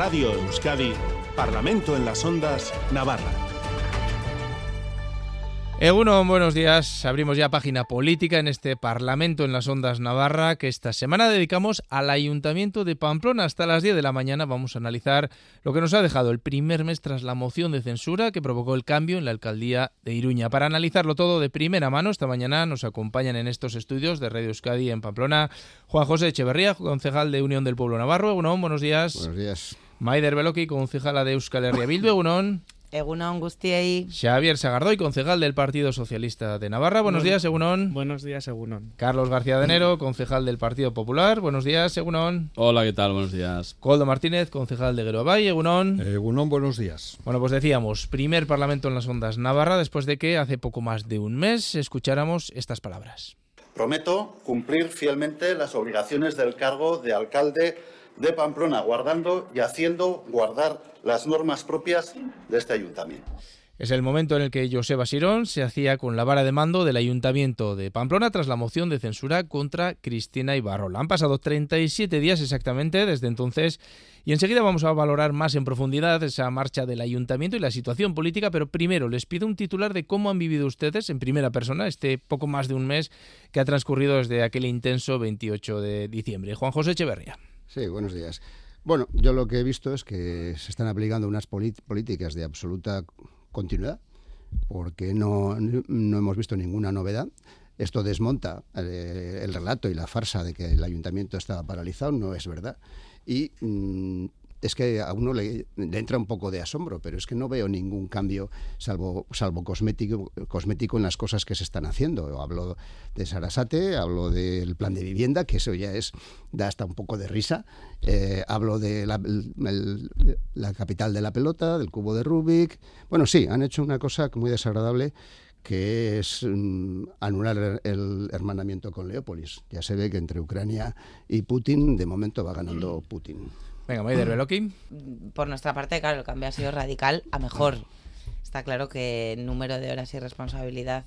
Radio Euskadi, Parlamento en las Ondas, Navarra. Egunon, buenos días. Abrimos ya página política en este Parlamento en las Ondas Navarra que esta semana dedicamos al Ayuntamiento de Pamplona. Hasta las 10 de la mañana vamos a analizar lo que nos ha dejado el primer mes tras la moción de censura que provocó el cambio en la alcaldía de Iruña. Para analizarlo todo de primera mano, esta mañana nos acompañan en estos estudios de Radio Euskadi en Pamplona Juan José Echeverría, concejal de Unión del Pueblo Navarro. Egunon, buenos días. Buenos días. Maider Beloki, concejala de Euskal Herria Bildu. Egunon. Egunon Gustiei. Xavier Sagardoy, concejal del Partido Socialista de Navarra. Buenos días, Egunon. Buenos días, Egunon. Carlos García de Enero, concejal del Partido Popular. Buenos días, Egunon. Hola, ¿qué tal? Buenos días. Coldo Martínez, concejal de Guerobay. Egunon. Egunon, buenos días. Bueno, pues decíamos, primer Parlamento en las Ondas Navarra, después de que hace poco más de un mes escucháramos estas palabras. Prometo cumplir fielmente las obligaciones del cargo de alcalde de Pamplona, guardando y haciendo guardar las normas propias de este ayuntamiento. Es el momento en el que Joseba Sirón se hacía con la vara de mando del Ayuntamiento de Pamplona tras la moción de censura contra Cristina Ibarrola. Han pasado 37 días exactamente desde entonces y enseguida vamos a valorar más en profundidad esa marcha del Ayuntamiento y la situación política, pero primero les pido un titular de cómo han vivido ustedes en primera persona este poco más de un mes que ha transcurrido desde aquel intenso 28 de diciembre. Juan José Echeverría. Sí, buenos días. Bueno, yo lo que he visto es que se están aplicando unas políticas de absoluta continuidad, porque no, no hemos visto ninguna novedad. Esto desmonta eh, el relato y la farsa de que el ayuntamiento estaba paralizado, no es verdad. Y mm, es que a uno le, entra un poco de asombro, pero es que no veo ningún cambio salvo, salvo cosmético, cosmético en las cosas que se están haciendo. Hablo de Sarasate, hablo del plan de vivienda, que eso ya es da hasta un poco de risa. Eh, hablo de la, capital de la pelota, del cubo de Rubik. Bueno, sí, han hecho una cosa muy desagradable que es mm, anular el hermanamiento con Leópolis. Ya se ve que entre Ucrania y Putin, de momento va ganando Putin. Venga, Maider Beloki. Por nuestra parte, claro, el cambio ha sido radical a mejor. Está claro que el número de horas y responsabilidad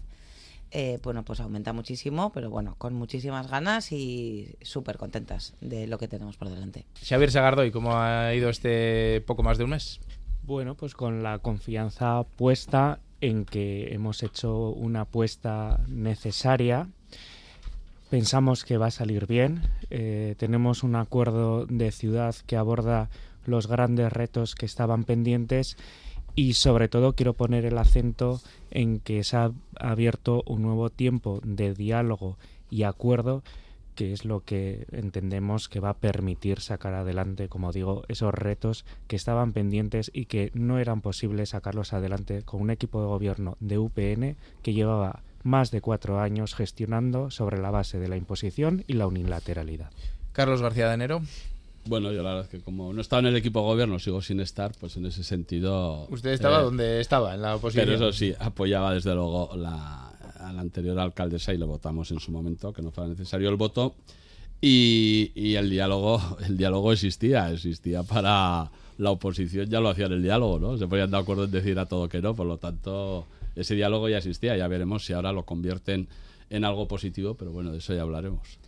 eh, bueno, pues aumenta muchísimo, pero bueno, con muchísimas ganas y súper contentas de lo que tenemos por delante. Xavier Sagardoy, ¿cómo ha ido este poco más de un mes? Bueno, pues con la confianza puesta en que hemos hecho una apuesta necesaria Pensamos que va a salir bien. Eh, tenemos un acuerdo de ciudad que aborda los grandes retos que estaban pendientes y sobre todo quiero poner el acento en que se ha abierto un nuevo tiempo de diálogo y acuerdo que es lo que entendemos que va a permitir sacar adelante, como digo, esos retos que estaban pendientes y que no eran posibles sacarlos adelante con un equipo de gobierno de UPN que llevaba más de cuatro años gestionando sobre la base de la imposición y la unilateralidad. Carlos García de Enero. Bueno, yo la verdad es que como no estaba en el equipo de gobierno, sigo sin estar, pues en ese sentido... Usted estaba eh, donde estaba, en la oposición. Pero eso sí, apoyaba desde luego la, a la anterior alcaldesa y lo votamos en su momento, que no fuera necesario el voto. Y, y, el diálogo el diálogo existía, existía para la oposición, ya lo hacían el diálogo, ¿no? Se ponían de acuerdo en decir a todo que no, por lo tanto ese diálogo ya existía, ya veremos si ahora lo convierten en algo positivo, pero bueno, de eso ya hablaremos.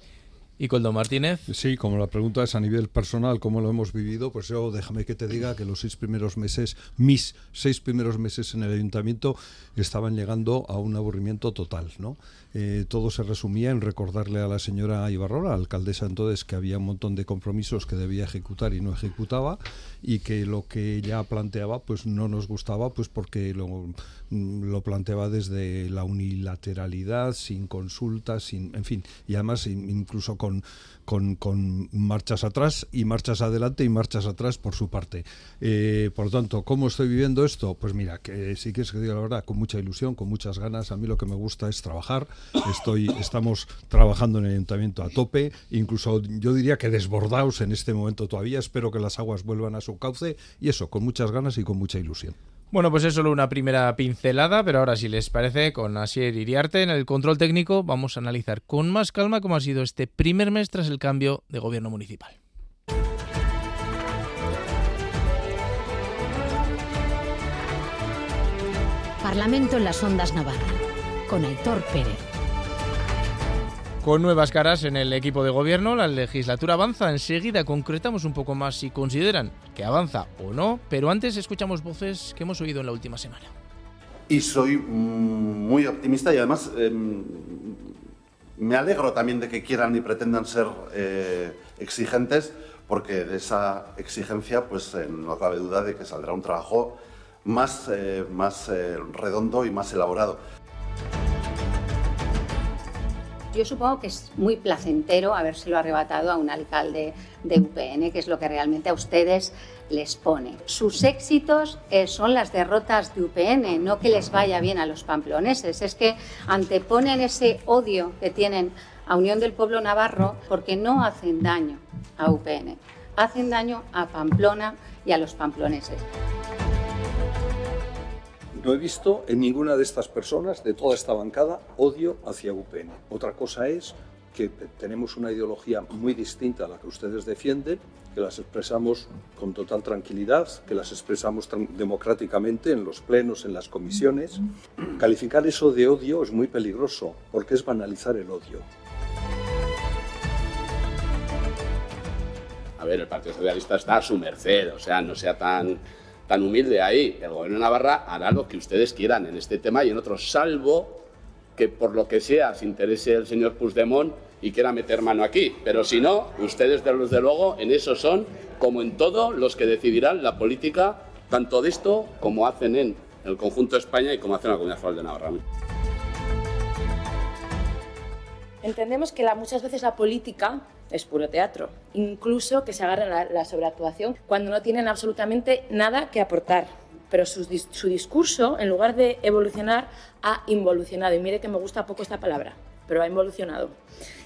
¿Y Coldo Martínez? Sí, como la pregunta es a nivel personal, ¿cómo lo hemos vivido? Pues yo déjame que te diga que los seis primeros meses, mis seis primeros meses en el ayuntamiento, estaban llegando a un aburrimiento total, ¿no? Eh, todo se resumía en recordarle a la señora Ibarrola, alcaldesa entonces, que había un montón de compromisos que debía ejecutar y no ejecutaba y que lo que ella planteaba pues no nos gustaba pues porque lo, lo planteaba desde la unilateralidad, sin consultas, sin, en fin, y además incluso con con, con, marchas atrás y marchas adelante y marchas atrás por su parte. Eh, por lo tanto, ¿cómo estoy viviendo esto? Pues mira, que si quieres que diga la verdad, con mucha ilusión, con muchas ganas. A mí lo que me gusta es trabajar. Estoy, estamos trabajando en el ayuntamiento a tope, incluso yo diría que desbordados en este momento todavía. Espero que las aguas vuelvan a su cauce y eso, con muchas ganas y con mucha ilusión. Bueno, pues es solo una primera pincelada, pero ahora si les parece, con Asier Iriarte en el control técnico vamos a analizar con más calma cómo ha sido este primer mes tras el cambio de gobierno municipal. Parlamento en las Ondas Navarra, con Aitor Pérez. Con nuevas caras en el equipo de gobierno, la legislatura avanza. Enseguida concretamos un poco más si consideran que avanza o no, pero antes escuchamos voces que hemos oído en la última semana. Y soy mm, muy optimista y además em, me alegro también de que quieran y pretendan ser eh, exigentes, porque de esa exigencia pues eh, no cabe duda de que saldrá un trabajo más, eh, más redondo y más elaborado. Yo supongo que es muy placentero habérselo arrebatado a un alcalde de UPN, que es lo que realmente a ustedes les pone. Sus éxitos eh, son las derrotas de UPN, no que les vaya bien a los pamploneses, es que anteponen ese odio que tienen a Unión del Pueblo Navarro porque no hacen daño a UPN, hacen daño a Pamplona y a los pamploneses. No he visto en ninguna de estas personas, de toda esta bancada, odio hacia UPN. Otra cosa es que tenemos una ideología muy distinta a la que ustedes defienden, que las expresamos con total tranquilidad, que las expresamos democráticamente en los plenos, en las comisiones. Calificar eso de odio es muy peligroso, porque es banalizar el odio. A ver, el Partido Socialista está a su merced, o sea, no sea tan tan humilde ahí. El gobierno de Navarra hará lo que ustedes quieran en este tema y en otros, salvo que por lo que sea se interese el señor Puigdemont y quiera meter mano aquí. Pero si no, ustedes desde luego en eso son, como en todo, los que decidirán la política tanto de esto como hacen en el conjunto de España y como hacen en la Comunidad Federal de Navarra. Entendemos que muchas veces la política es puro teatro, incluso que se agarren la, la sobreactuación cuando no tienen absolutamente nada que aportar. Pero su discurso, en lugar de evolucionar, ha involucionado. Y mire que me gusta poco esta palabra, pero ha involucionado.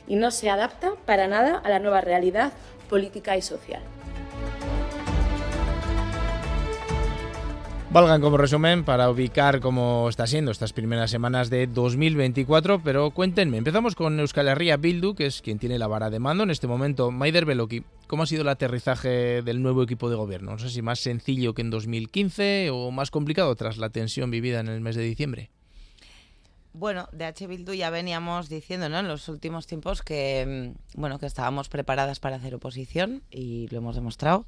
Y no se adapta para nada a la nueva realidad política y social. Valgan como resumen para ubicar cómo está siendo estas primeras semanas de 2024, pero cuéntenme, empezamos con Euskal Herria Bildu, que es quien tiene la vara de mando en este momento. Maider Beloki, ¿cómo ha sido el aterrizaje del nuevo equipo de gobierno? No sé si más sencillo que en 2015 o más complicado tras la tensión vivida en el mes de diciembre. Bueno, de H. Bildu ya veníamos diciendo en los últimos tiempos que, mm, bueno, que estábamos preparadas para hacer oposición y lo hemos demostrado,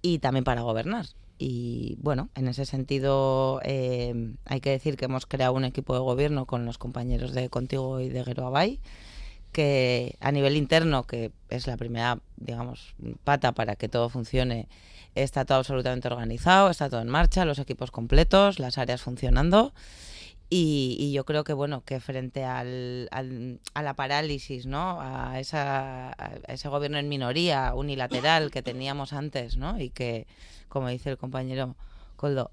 y también para gobernar. Y bueno, en ese sentido eh, hay que decir que hemos creado un equipo de gobierno con los compañeros de Contigo y de Geroabay, que a nivel interno, que es la primera, digamos, pata para que todo funcione, está todo absolutamente organizado, está todo en marcha, los equipos completos, las áreas funcionando. Y, yo creo que bueno que frente al, a la parálisis no a, esa, ese gobierno en minoría unilateral que teníamos antes no y que como dice el compañero Coldo,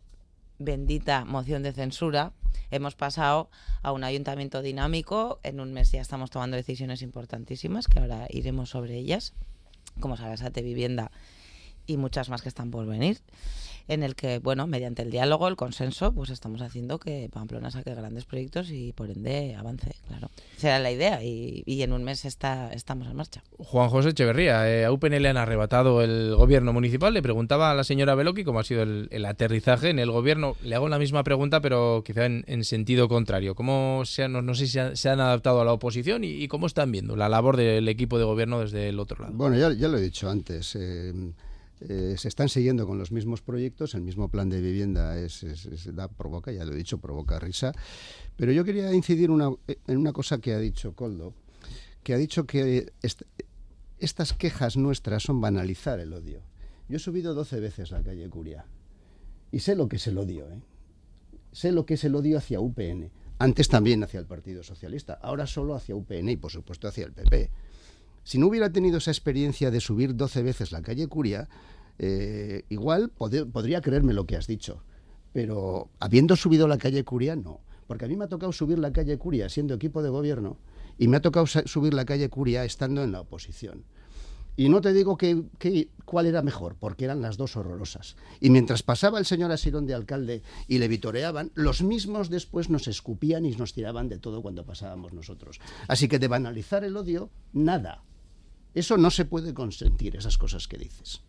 bendita moción de censura, hemos pasado a un ayuntamiento dinámico. En un mes ya estamos tomando decisiones importantísimas, que ahora iremos sobre ellas, como Sarasate Vivienda y muchas más que están por venir en el que, bueno, mediante el diálogo, el consenso, pues estamos haciendo que Pamplona saque grandes proyectos y por ende avance, claro. Será la idea y, en un mes está, estamos en marcha. Juan José Echeverría, eh, a UPN le han arrebatado el gobierno municipal. Le preguntaba a la señora Beloki cómo ha sido el, aterrizaje en el gobierno. Le hago la misma pregunta, pero quizá en, sentido contrario. ¿Cómo se han, no, sé si se han, adaptado a la oposición y, cómo están viendo la labor del equipo de gobierno desde el otro lado? Bueno, ya, ya lo he dicho antes. Eh, eh, se están siguiendo con los mismos proyectos, el mismo plan de vivienda es, da, provoca, ya lo he dicho, provoca risa. Pero yo quería incidir en una cosa que ha dicho Coldo, que ha dicho que estas quejas nuestras son banalizar el odio. Yo he subido 12 veces la calle Curia y sé lo que es el odio, ¿eh? sé lo que es el odio hacia UPN. Antes también hacia el Partido Socialista, ahora solo hacia UPN y por supuesto hacia el PP. Si no hubiera tenido esa experiencia de subir 12 veces la calle Curia, eh, igual podría creerme lo que has dicho. Pero habiendo subido la calle Curia, no. Porque a mí me ha tocado subir la calle Curia siendo equipo de gobierno y me ha tocado subir la calle Curia estando en la oposición. Y no te digo que, cuál era mejor, porque eran las dos horrorosas. Y mientras pasaba el señor Asirón de alcalde y le vitoreaban, los mismos después nos escupían y nos tiraban de todo cuando pasábamos nosotros. Así que de banalizar el odio, nada. Eso no se puede consentir, esas cosas que dices.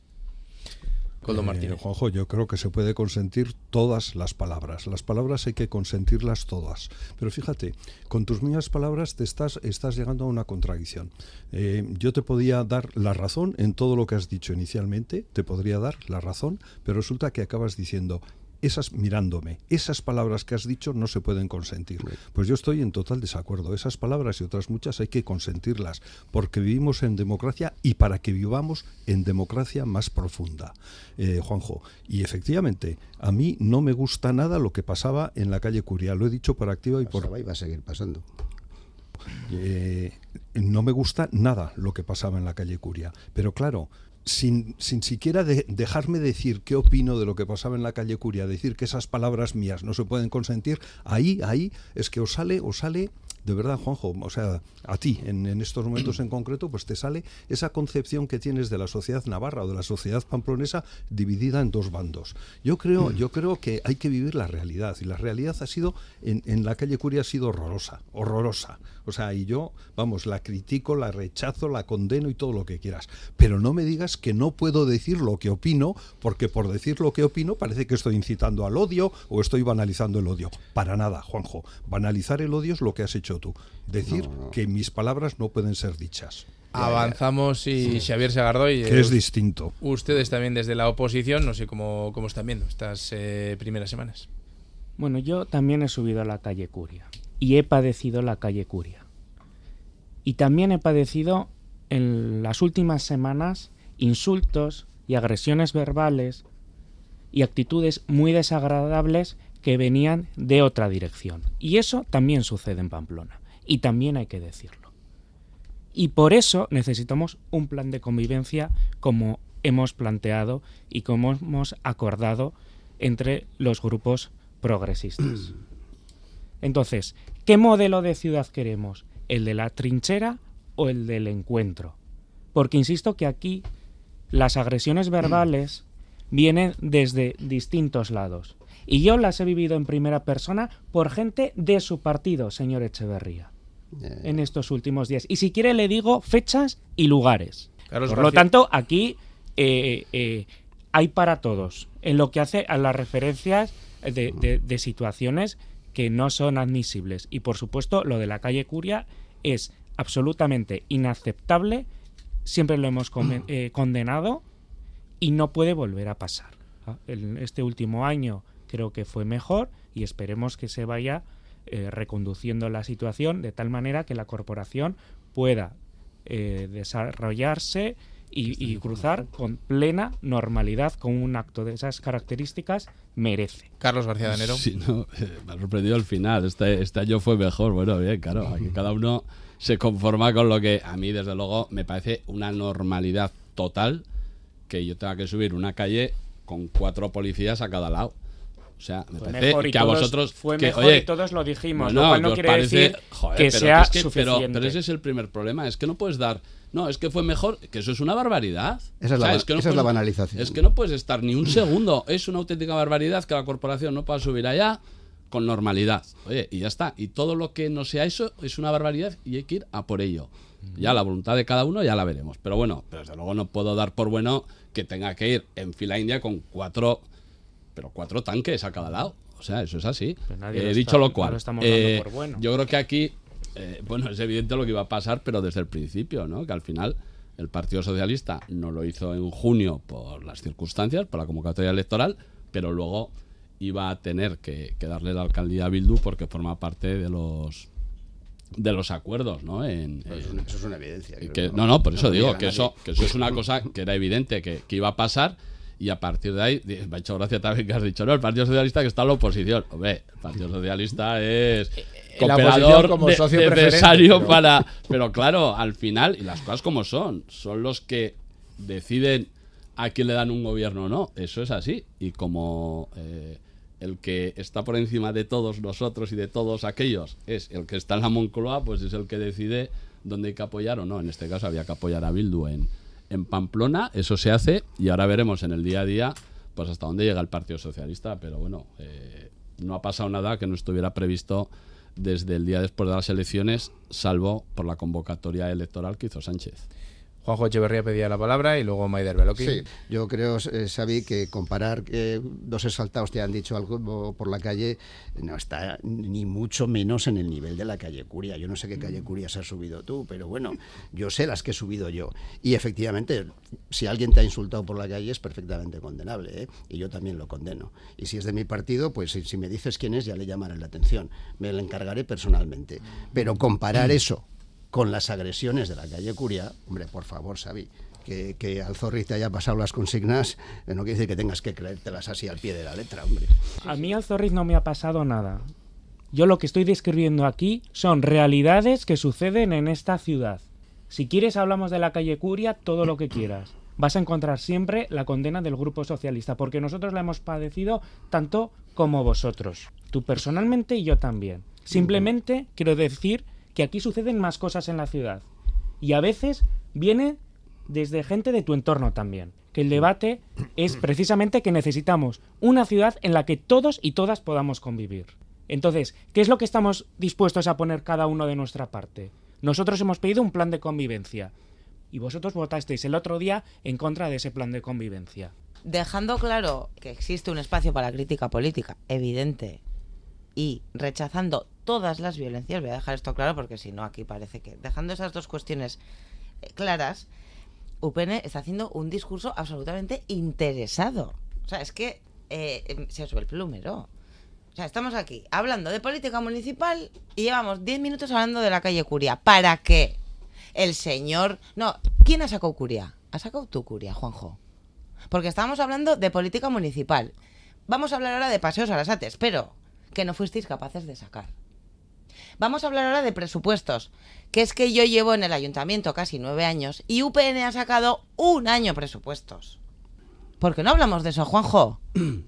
Coldo Eh, Martínez. Juanjo, yo creo que se puede consentir todas las palabras. Las palabras hay que consentirlas todas. Pero fíjate, con tus mismas palabras te estás, estás llegando a una contradicción. Eh, yo te podía dar la razón en todo lo que has dicho inicialmente, te podría dar la razón, pero resulta que acabas diciendo esas mirándome, esas palabras que has dicho no se pueden consentir. Pues yo estoy en total desacuerdo. Esas palabras y otras muchas hay que consentirlas, porque vivimos en democracia y para que vivamos en democracia más profunda. Eh, Juanjo, y efectivamente, a mí no me gusta nada lo que pasaba en la calle Curia. Lo he dicho por activa y por y va a seguir pasando. eh, no me gusta nada lo que pasaba en la calle Curia. Pero claro, sin, sin siquiera de- dejarme decir qué opino de lo que pasaba en la calle Curia, decir que esas palabras mías no se pueden consentir, ahí, ahí es que os sale, os sale, de verdad, Juanjo, o sea, a ti, en, estos momentos en concreto, pues te sale esa concepción que tienes de la sociedad navarra o de la sociedad pamplonesa dividida en dos bandos. Yo creo, yo creo que hay que vivir la realidad, y la realidad ha sido, en, en la calle Curia ha sido horrorosa, horrorosa. O sea, y yo, vamos, la critico, la rechazo, la condeno y todo lo que quieras. Pero no me digas que no puedo decir lo que opino, porque por decir lo que opino parece que estoy incitando al odio o estoy banalizando el odio. Para nada, Juanjo. Banalizar el odio es lo que has hecho tú. Decir que mis palabras no pueden ser dichas. Avanzamos y Xavier Segardoy. Que eh, es distinto. Ustedes también desde la oposición, no sé cómo, cómo están viendo estas eh, primeras semanas. Bueno, yo también he subido a la calle Curia y he padecido la calle Curia. Y también he padecido en las últimas semanas insultos y agresiones verbales y actitudes muy desagradables que venían de otra dirección. Y eso también sucede en Pamplona. Y también hay que decirlo. Y por eso necesitamos un plan de convivencia como hemos planteado y como hemos acordado entre los grupos progresistas. Entonces, ¿qué modelo de ciudad queremos? ¿El de la trinchera o el del encuentro? Porque insisto que aquí las agresiones verbales vienen desde distintos lados. Y yo las he vivido en primera persona por gente de su partido, señor Echeverría, Eh, en estos últimos días. Y si quiere le digo fechas y lugares. Carlos por lo tanto, aquí eh, eh, hay para todos. En lo que hace a las referencias de, de- de situaciones que no son admisibles. Y por supuesto, lo de la calle Curia es absolutamente inaceptable. Siempre lo hemos eh, condenado y no puede volver a pasar. ¿ah? El- este último año creo que fue mejor y esperemos que se vaya eh, reconduciendo la situación de tal manera que la corporación pueda eh, desarrollarse y, y cruzar con plena normalidad con un acto de esas características merece. Carlos García de Enero. Sí, no, eh, me ha sorprendido el final. Este, este año fue mejor. Bueno, bien, claro. Aquí cada uno se conforma con lo que a mí, desde luego, me parece una normalidad total que yo tenga que subir una calle con cuatro policías a cada lado. O sea, me Fue parece mejor y que a todos- vosotros. fue que, mejor oye, y todos lo dijimos, bueno, lo cual no quiere parece- decir joder, que pero sea es que- pero, suficiente. pero ese es el primer problema. Es que no puedes dar. No, es que fue mejor. Que eso es una barbaridad. Esa es O sea, la ba- que no esa es la banalización. Es que no puedes estar ni un segundo. Es una auténtica barbaridad que la corporación no pueda subir allá con normalidad. Oye, y ya está. Y todo lo que no sea eso es una barbaridad y hay que ir a por ello. Ya la voluntad de cada uno ya la veremos. Pero bueno, pero desde luego no puedo dar por bueno que tenga que ir en fila india con cuatro, pero cuatro tanques a cada lado. O sea, eso es así. Nadie Eh, lo dicho está- lo no cual, lo estamos dando eh, por bueno. yo creo que aquí, eh, bueno, es evidente lo que iba a pasar, pero desde el principio, ¿no? Que al final el Partido Socialista no lo hizo en junio por las circunstancias, por la convocatoria electoral, pero luego iba a tener que, que darle la alcaldía a Bildu porque forma parte de los de los acuerdos, ¿no? En, Eso es en- una, eso es una evidencia. que- no, no, por eso digo que eso, que eso es una cosa que era evidente que, que iba a pasar y a partir de ahí, me ha hecho gracia también que has dicho, no, el Partido Socialista que está en la oposición. Hombre, el Partido Socialista es En la cooperador como de- socio necesario pero- para... Pero claro, al final, y las cosas como son, son los que deciden a quién le dan un gobierno o no. Eso es así. Y como eh, el que está por encima de todos nosotros y de todos aquellos es el que está en la Moncloa, pues es el que decide dónde hay que apoyar o no. En este caso había que apoyar a Bildu en, en Pamplona. Eso se hace y ahora veremos en el día a día pues hasta dónde llega el Partido Socialista. Pero bueno, eh, no ha pasado nada que no estuviera previsto desde el día después de las elecciones, salvo por la convocatoria electoral que hizo Sánchez. Juanjo Echeverría pedía la palabra y luego Maider Beloki. Sí, yo creo, eh, Xavi, que comparar que dos exaltados te han dicho algo por la calle no está ni mucho menos en el nivel de la calle Curia. Yo no sé qué calle Curia se has subido tú, pero bueno, yo sé las que he subido yo. Y efectivamente, si alguien te ha insultado por la calle es perfectamente condenable, ¿eh? y yo también lo condeno. Y si es de mi partido, pues si, si me dices quién es, ya le llamaré la atención. Me lo encargaré personalmente. Pero comparar eso con las agresiones de la calle Curia, hombre, por favor, Xavi, que, que al Zorri te haya pasado las consignas, eh, no quiere decir que tengas que creértelas así al pie de la letra, hombre. A mí al Zorriz no me ha pasado nada. Yo lo que estoy describiendo aquí son realidades que suceden en esta ciudad. Si quieres hablamos de la calle Curia, todo lo que quieras. Vas a encontrar siempre la condena del Grupo Socialista, porque nosotros la hemos padecido tanto como vosotros. Tú personalmente y yo también. Simplemente quiero decir que aquí suceden más cosas en la ciudad. Y a veces viene desde gente de tu entorno también. Que el debate es precisamente que necesitamos una ciudad en la que todos y todas podamos convivir. Entonces, ¿qué es lo que estamos dispuestos a poner cada uno de nuestra parte? Nosotros hemos pedido un plan de convivencia. Y vosotros votasteis el otro día en contra de ese plan de convivencia. Dejando claro que existe un espacio para crítica política, evidente, y rechazando todas las violencias, voy a dejar esto claro porque si no aquí parece que dejando esas dos cuestiones eh, claras, UPN está haciendo un discurso absolutamente interesado. O sea, es que eh, em, se sube el plumero. O sea, estamos aquí hablando de política municipal y llevamos 10 minutos hablando de la calle Curia. ¿Para qué? El señor... No, ¿quién ha sacado Curia? ¿Ha sacado tú Curia, Juanjo? Porque estábamos hablando de política municipal. Vamos a hablar ahora de paseos a las ates, pero que no fuisteis capaces de sacar. Vamos a hablar ahora de presupuestos, que es que yo llevo en el ayuntamiento casi nueve años y UPN ha sacado un año presupuestos. ¿Por qué no hablamos de eso, Juanjo?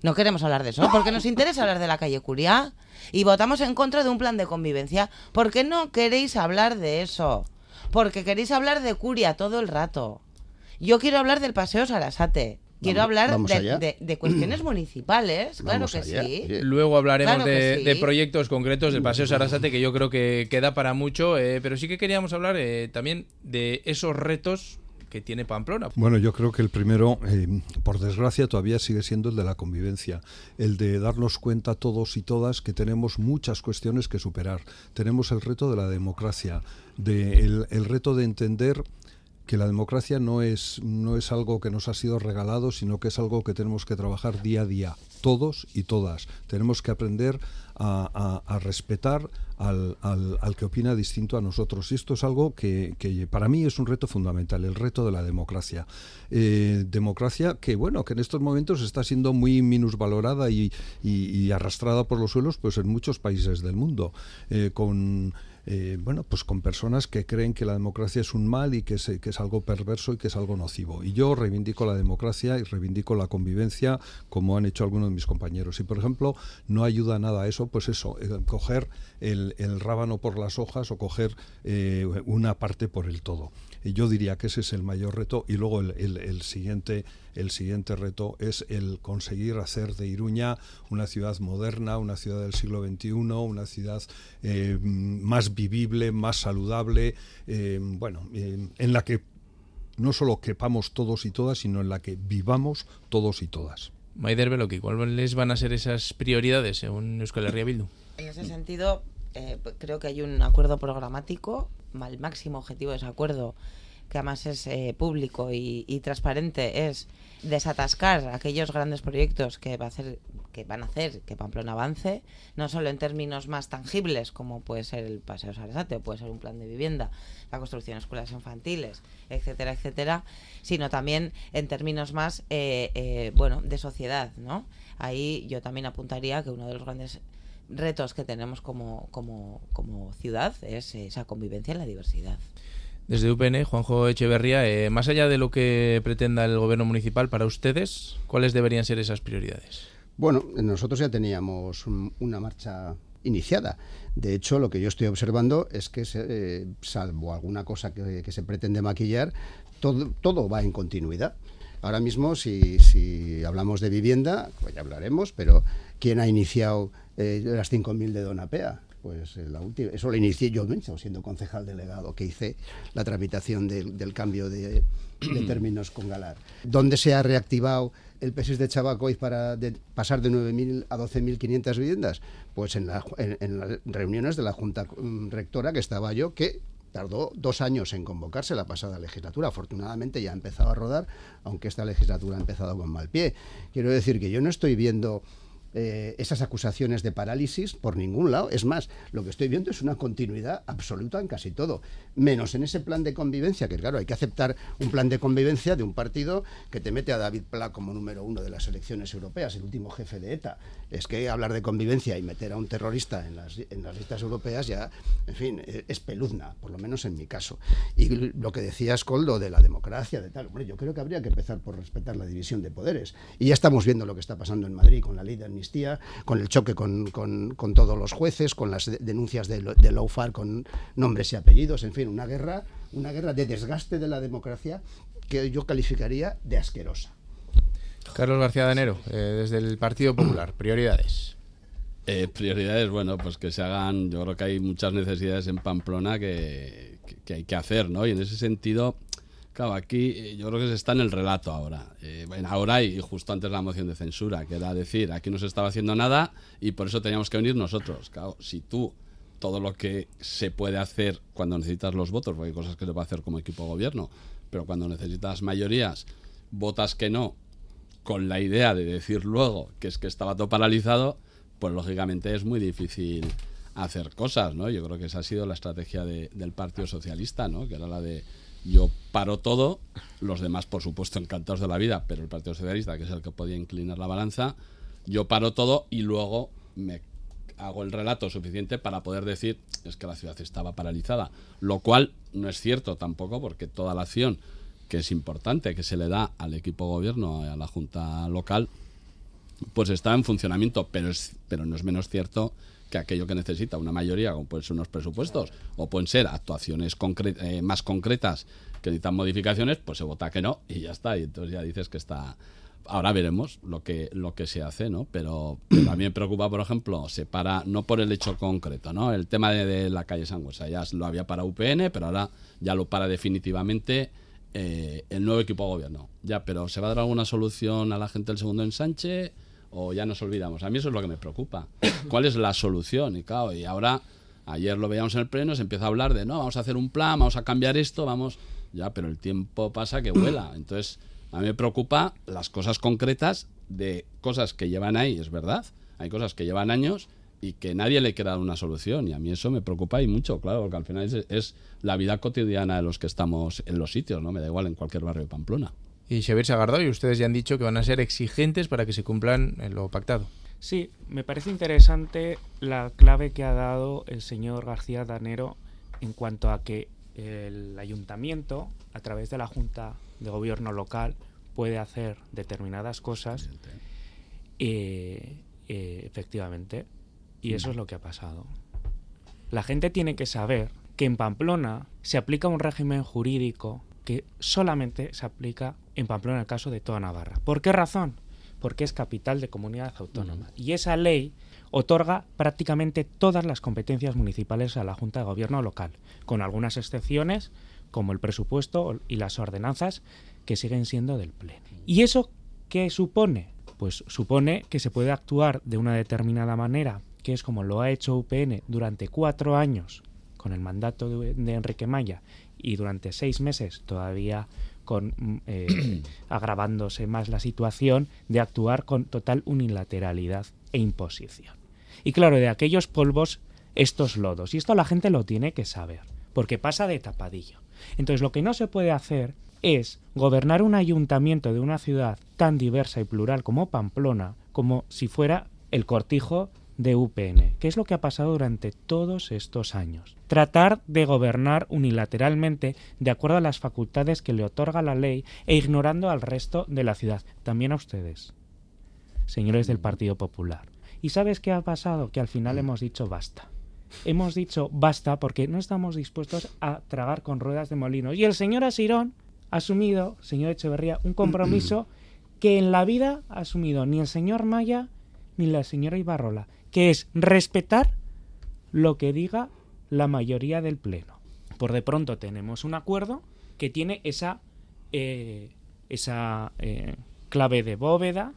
No queremos hablar de eso, porque nos interesa hablar de la calle Curia y votamos en contra de un plan de convivencia. ¿Por qué no queréis hablar de eso? Porque queréis hablar de Curia todo el rato. Yo quiero hablar del paseo Sarasate. Quiero Vamos- hablar vamos de, allá. de- de cuestiones municipales, claro que allá. sí. Luego hablaremos Claro de, sí. de proyectos concretos del Paseo Sarasate, que yo creo que queda para mucho, eh, pero sí que queríamos hablar eh, también de esos retos que tiene Pamplona. Bueno, yo creo que el primero, eh, por desgracia, todavía sigue siendo el de la convivencia, el de darnos cuenta todos y todas que tenemos muchas cuestiones que superar. Tenemos el reto de la democracia, de el, el reto de entender que la democracia no es, no es algo que nos ha sido regalado, sino que es algo que tenemos que trabajar día a día, todos y todas. Tenemos que aprender a, a- respetar al, al- al que opina distinto a nosotros. Y esto es algo que, que para mí es un reto fundamental, el reto de la democracia. Eh, democracia que, bueno, que en estos momentos está siendo muy minusvalorada y, y- y arrastrada por los suelos pues en muchos países del mundo, eh, con eh, bueno, pues con personas que creen que la democracia es un mal y que es, que es algo perverso y que es algo nocivo. Y yo reivindico la democracia y reivindico la convivencia como han hecho algunos de mis compañeros. Y, por ejemplo, no ayuda nada a eso, pues eso, eh, coger el, el rábano por las hojas o coger eh, una parte por el todo. Y yo diría que ese es el mayor reto. Y luego el, el- el siguiente, el siguiente reto es el conseguir hacer de Iruña una ciudad moderna, una ciudad del siglo XXI, una ciudad eh, más vivible, más saludable, eh, bueno, eh, en la que no solo quepamos todos y todas, sino en la que vivamos todos y todas. Maider Beloki, ¿cuáles van a ser esas prioridades según Euskal Herria Bildu? En ese sentido, eh, creo que hay un acuerdo programático. El máximo objetivo de ese acuerdo, que además es eh, público y, transparente, es desatascar aquellos grandes proyectos que, va a hacer, que van a hacer que Pamplona avance, no solo en términos más tangibles, como puede ser el Paseo Sarasate o puede ser un plan de vivienda, la construcción de escuelas infantiles, etcétera, etcétera, sino también en términos más, eh, eh, bueno, de sociedad, ¿no? Ahí yo también apuntaría que uno de los grandes retos que tenemos como, como, como ciudad es esa convivencia en la diversidad. Desde UPN, Juanjo Echeverría, eh, más allá de lo que pretenda el gobierno municipal para ustedes, ¿cuáles deberían ser esas prioridades? Bueno, nosotros ya teníamos un- una marcha iniciada. De hecho, lo que yo estoy observando es que, se- eh, salvo alguna cosa que, que se pretende maquillar, todo, todo va en continuidad. Ahora mismo, si, si hablamos de vivienda, pues ya hablaremos, pero ¿quién ha iniciado eh, las 5.000 de Donapea? pues la última, eso lo inicié yo mismo, siendo concejal delegado, que hice la tramitación del cambio de, términos con Galar. ¿Dónde se ha reactivado el PESIS de Chabacoy para pasar de 9.000 a 12.500 viviendas? Pues en, las reuniones de la Junta mm, Rectora que estaba yo, que tardó dos años en convocarse la pasada legislatura. Afortunadamente ya ha empezado a rodar, aunque esta legislatura ha empezado con mal pie. Quiero decir que yo no estoy viendo eh, esas acusaciones de parálisis por ningún lado. Es más, lo que estoy viendo es una continuidad absoluta en casi todo, menos en ese plan de convivencia, que claro, hay que aceptar un plan de convivencia de un partido que te mete a David Pla como número uno de las elecciones europeas, el último jefe de ETA. Es que hablar de convivencia y meter a un terrorista en las, en las listas europeas ya, en fin, e, es peluzna, por lo menos en mi caso. Y lo que decía Escoldo de la democracia, de tal, hombre, yo creo que habría que empezar por respetar la división de poderes. Y ya estamos viendo lo que está pasando en Madrid con la ley de con el choque con, todos los jueces, con las denuncias de, de con nombres y apellidos, en fin, una guerra, una guerra de desgaste de la democracia que yo calificaría de asquerosa. Carlos García Danero, eh, desde el Partido Popular, prioridades. Eh, prioridades, bueno, pues que se hagan, yo creo que hay muchas necesidades en Pamplona que, que hay que hacer, ¿no? Y en ese sentido, Claro, aquí eh, yo creo que se está en el relato ahora. Eh, ahora y justo antes la moción de censura, que era decir, aquí no se estaba haciendo nada y por eso teníamos que venir nosotros. Claro, si tú todo lo que se puede hacer cuando necesitas los votos, porque hay cosas que se a hacer como equipo de gobierno, pero cuando necesitas mayorías, votas que no, con la idea de decir luego que es que estaba todo paralizado, pues lógicamente es muy difícil hacer cosas, ¿no? Yo creo que esa ha sido la estrategia del Partido Socialista, ¿no? Que era la de yo paro todo, los demás por supuesto encantados de la vida, pero el Partido Socialista, que es el que podía inclinar la balanza, yo paro todo y luego me hago el relato suficiente para poder decir es que la ciudad estaba paralizada, lo cual no es cierto tampoco porque toda la acción que es importante que se le da al equipo gobierno, a la junta local, pues está en funcionamiento, pero es, pero no es menos cierto que aquello que necesita una mayoría, como pueden ser unos presupuestos, o pueden ser actuaciones eh, más concretas que necesitan modificaciones, pues se vota que no y ya está. Y entonces ya dices que está. Ahora veremos lo que, lo que se hace, ¿no? Pero, a mí me preocupa, por ejemplo, se para, no por el hecho concreto, ¿no? El tema de, la calle Sangüesa, ya lo había para UPN, pero ahora ya lo para definitivamente eh, el nuevo equipo de gobierno. Ya, pero ¿se va a dar alguna solución a la gente del segundo ensanche? O ya nos olvidamos. A mí eso es lo que me preocupa. ¿Cuál es la solución? Y claro, y ahora, ayer lo veíamos en el pleno, se empieza a hablar de, no, vamos a hacer un plan, vamos a cambiar esto, vamos... Ya, pero el tiempo pasa que vuela. Entonces, a mí me preocupa las cosas concretas de cosas que llevan ahí, es verdad. Hay cosas que llevan años y que nadie le quiera dar una solución. Y a mí eso me preocupa y mucho, claro, porque al final es, es la vida cotidiana de los que estamos en los sitios, ¿no? Me da igual en cualquier barrio de Pamplona y Xavier Sagardoy, ustedes ya han dicho que van a ser exigentes para que se cumplan en lo pactado. Sí, me parece interesante la clave que ha dado el señor García Danero en cuanto a que el ayuntamiento, a través de la Junta de Gobierno local, puede hacer determinadas cosas. Eh, eh, efectivamente. Y eso es lo que ha pasado. La gente tiene que saber que en Pamplona se aplica un régimen jurídico que solamente se aplica en Pamplona en el caso de toda Navarra. ¿Por qué razón? Porque es capital de comunidad autónoma. Y esa ley otorga prácticamente todas las competencias municipales a la Junta de Gobierno local, con algunas excepciones como el presupuesto y las ordenanzas que siguen siendo del Pleno. ¿Y eso qué supone? Pues supone que se puede actuar de una determinada manera, que es como lo ha hecho UPN durante cuatro años con el mandato de, de Enrique Maya y durante seis meses todavía con mm, eh, agravándose más la situación de actuar con total unilateralidad e imposición. Y claro, de aquellos polvos, estos lodos. Y esto la gente lo tiene que saber, porque pasa de tapadillo. Entonces lo que no se puede hacer es gobernar un ayuntamiento de una ciudad tan diversa y plural como Pamplona, como si fuera el cortijo de UPN, que es lo que ha pasado durante todos estos años. Tratar de gobernar unilateralmente de acuerdo a las facultades que le otorga la ley e ignorando al resto de la ciudad, también a ustedes, señores del Partido Popular. ¿Y sabes qué ha pasado? Que al final hemos dicho basta. Hemos dicho basta porque no estamos dispuestos a tragar con ruedas de molino. Y el señor Asirón ha asumido, señor Echeverría, un compromiso que en la vida ha asumido ni el señor Maya ni la señora Ibarrola, que es respetar lo que diga la mayoría del Pleno. Por de pronto tenemos un acuerdo que tiene esa, eh, esa eh, clave de bóveda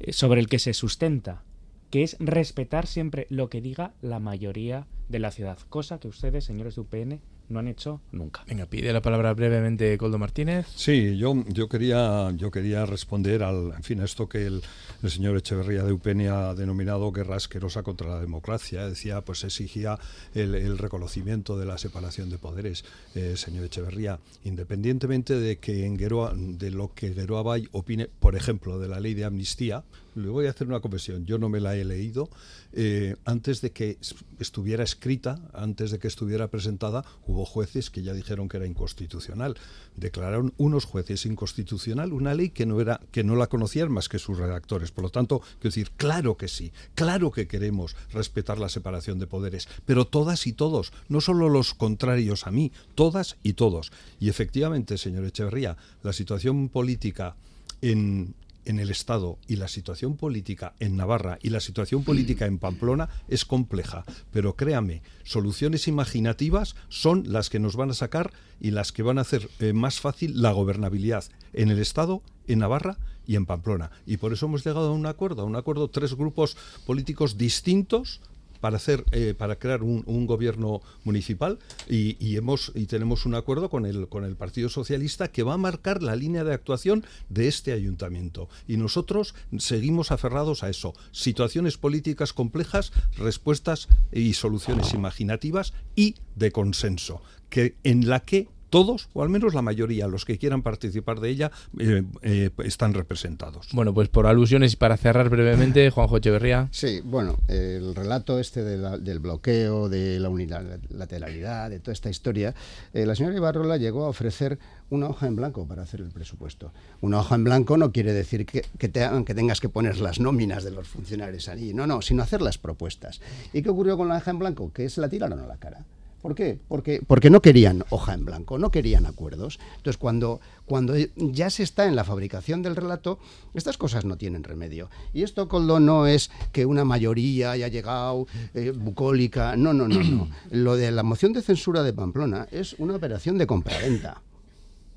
eh, sobre el que se sustenta, que es respetar siempre lo que diga la mayoría de la ciudad, cosa que ustedes, señores de UPN, no han hecho nunca. Venga, pide la palabra brevemente Coldo Martínez. Sí, yo, yo, quería, yo quería responder al, en fin, a esto que el, el señor Echeverría de UPN ha denominado guerra asquerosa contra la democracia. Decía, pues exigía el, el reconocimiento de la separación de poderes. Eh, señor Echeverría, independientemente de que en Geroa, de lo que Geroa Bay opine, por ejemplo, de la ley de amnistía, le voy a hacer una confesión, yo no me la he leído. Eh, antes de que estuviera escrita, antes de que estuviera presentada, hubo jueces que ya dijeron que era inconstitucional. Declararon unos jueces inconstitucional una ley que no era, que no la conocían más que sus redactores. Por lo tanto, quiero decir, claro que sí, claro que queremos respetar la separación de poderes, pero todas y todos, no solo los contrarios a mí, todas y todos. Y efectivamente, señor Echeverría, la situación política en, en el Estado y la situación política en Navarra y la situación política en Pamplona es compleja, pero créame, soluciones imaginativas son las que nos van a sacar y las que van a hacer eh, más fácil la gobernabilidad en el Estado, en Navarra y en Pamplona. Y por eso hemos llegado a un acuerdo, a un acuerdo tres grupos políticos distintos para hacer eh, para crear un, un gobierno municipal y, y, hemos y tenemos un acuerdo con el con el Partido Socialista que va a marcar la línea de actuación de este ayuntamiento. Y nosotros seguimos aferrados a eso. Situaciones políticas complejas respuestas y soluciones imaginativas y de consenso que en la que todos, o al menos la mayoría, los que quieran participar de ella, eh, eh, están representados. Bueno, pues por alusiones y para cerrar brevemente, Juanjo Echeverría. Sí, bueno, el relato este de la, del bloqueo, de la unilateralidad, de toda esta historia, eh, la señora Ibarrola llegó a ofrecer una hoja en blanco para hacer el presupuesto. Una hoja en blanco no quiere decir que, que, te, que tengas que poner las nóminas de los funcionarios allí, no, no, sino hacer las propuestas. ¿Y qué ocurrió con la hoja en blanco? Que se la tiraron a la cara. ¿Por qué? Porque, porque no querían hoja en blanco, no querían acuerdos. Entonces, cuando, cuando ya se está en la fabricación del relato, estas cosas no tienen remedio. Y esto, Coldo, no es que una mayoría haya llegado eh, bucólica. No, no, no, no. Lo de la moción de censura de Pamplona es una operación de compraventa.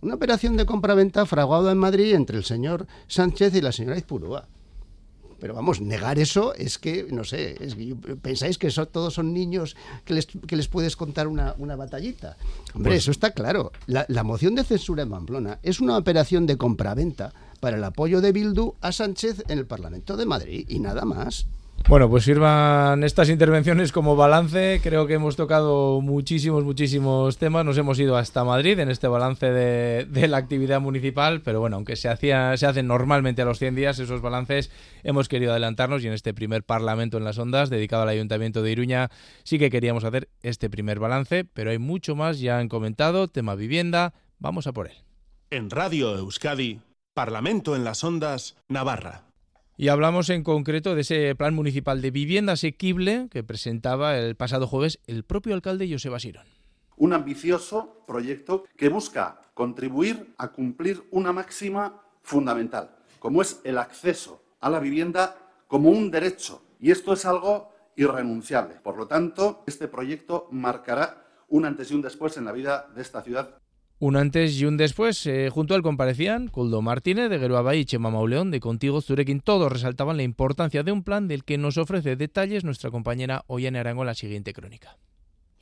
Una operación de compraventa fraguada en Madrid entre el señor Sánchez y la señora Izpurúa. Pero vamos, negar eso es que, no sé, es que pensáis que todos son niños que les, que les puedes contar una, una batallita. Hombre, pues, eso está claro. La, la, moción de censura en Pamplona es una operación de compraventa para el apoyo de Bildu a Sánchez en el Parlamento de Madrid y nada más. Bueno, pues sirvan estas intervenciones como balance. Creo que hemos tocado muchísimos, muchísimos temas. Nos hemos ido hasta Madrid en este balance de, la actividad municipal. Pero bueno, aunque se, hacía, se hacen normalmente a los 100 días esos balances, hemos querido adelantarnos y en este primer Parlamento en las Ondas, dedicado al Ayuntamiento de Iruña, sí que queríamos hacer este primer balance. Pero hay mucho más, ya han comentado, tema vivienda. Vamos a por él. En Radio Euskadi, Parlamento en las Ondas, Navarra. Y hablamos en concreto de ese plan municipal de vivienda asequible que presentaba el pasado jueves el propio alcalde Joseba Sirón. Un ambicioso proyecto que busca contribuir a cumplir una máxima fundamental, como es el acceso a la vivienda como un derecho. Y esto es algo irrenunciable. Por lo tanto, este proyecto marcará un antes y un después en la vida de esta ciudad un antes y un después. Eh, junto al comparecían Coldo Martínez de Geruabay y Chema Mauleón de Contigo Zurekin. Todos resaltaban la importancia de un plan del que nos ofrece detalles nuestra compañera Ollane Arango en la siguiente crónica.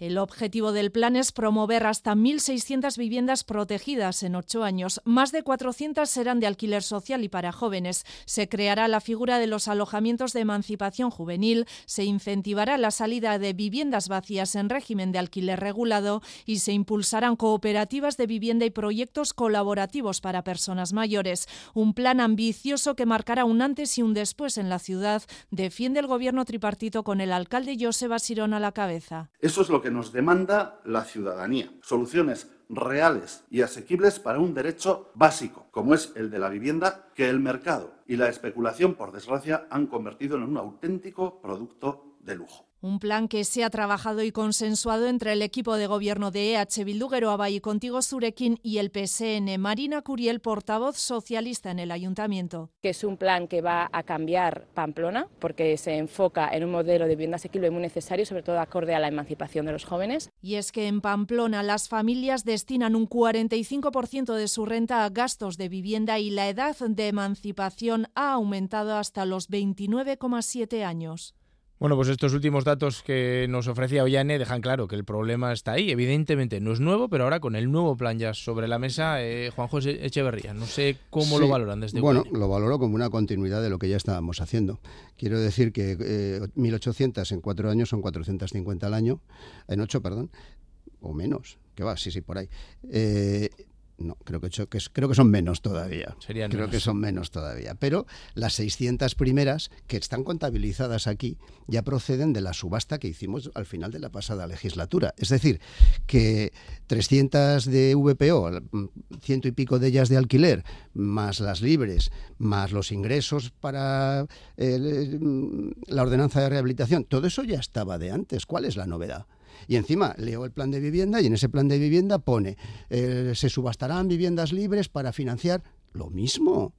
El objetivo del plan es promover hasta 1.600 viviendas protegidas en ocho años. Más de 400 serán de alquiler social y para jóvenes. Se creará la figura de los alojamientos de emancipación juvenil, se incentivará la salida de viviendas vacías en régimen de alquiler regulado y se impulsarán cooperativas de vivienda y proyectos colaborativos para personas mayores. Un plan ambicioso que marcará un antes y un después en la ciudad, defiende el gobierno tripartito con el alcalde Joseba Sirón a la cabeza. Eso es lo que nos demanda la ciudadanía. Soluciones reales y asequibles para un derecho básico, como es el de la vivienda, que el mercado y la especulación, por desgracia, han convertido en un auténtico producto de lujo. Un plan que se ha trabajado y consensuado entre el equipo de gobierno de EH Bildu y Contigo Surekin y el PSN. Marina Curiel, portavoz socialista en el ayuntamiento. Que es un plan que va a cambiar Pamplona porque se enfoca en un modelo de vivienda asequible muy necesario, sobre todo acorde a la emancipación de los jóvenes. Y es que en Pamplona las familias destinan un 45% de su renta a gastos de vivienda y la edad de emancipación ha aumentado hasta los 29,7 años. Bueno, pues estos últimos datos que nos ofrecía Ollane dejan claro que el problema está ahí. Evidentemente no es nuevo, pero ahora con el nuevo plan ya sobre la mesa, eh, Juan José Echeverría, no sé cómo lo valoran desde Bueno, lo valoro como una continuidad de lo que ya estábamos haciendo. Quiero decir que 1.800 en cuatro años son 450 al año, en ocho, perdón, o menos, que va, sí, sí, por ahí. Eh, no, creo que, creo que son menos todavía. creo que son menos todavía. Pero las 600 primeras que están contabilizadas aquí ya proceden de la subasta que hicimos al final de la pasada legislatura. Es decir, que 300 de VPO, ciento y pico de ellas de alquiler, más las libres, más los ingresos para eh, la ordenanza de rehabilitación, todo eso ya estaba de antes. ¿Cuál es la novedad? Y encima leo el plan de vivienda y en ese plan de vivienda pone, eh, se subastarán viviendas libres para financiar lo mismo.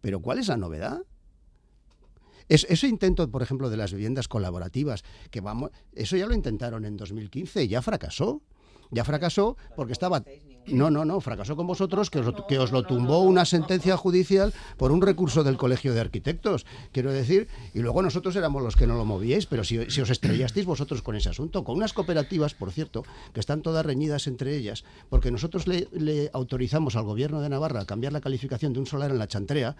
Pero ¿cuál es la novedad? Es, ese intento, por ejemplo, de las viviendas colaborativas, que vamos, eso ya lo intentaron en 2015 y ya fracasó. Ya fracasó porque estaba no, no, no, fracasó con vosotros, que os, lo, que os lo tumbó una sentencia judicial por un recurso del Colegio de Arquitectos, quiero decir, y luego nosotros éramos los que no lo movíais, pero si, os estrellasteis vosotros con ese asunto, con unas cooperativas, por cierto, que están todas reñidas entre ellas, porque nosotros le, le autorizamos al Gobierno de Navarra a cambiar la calificación de un solar en la chantrea,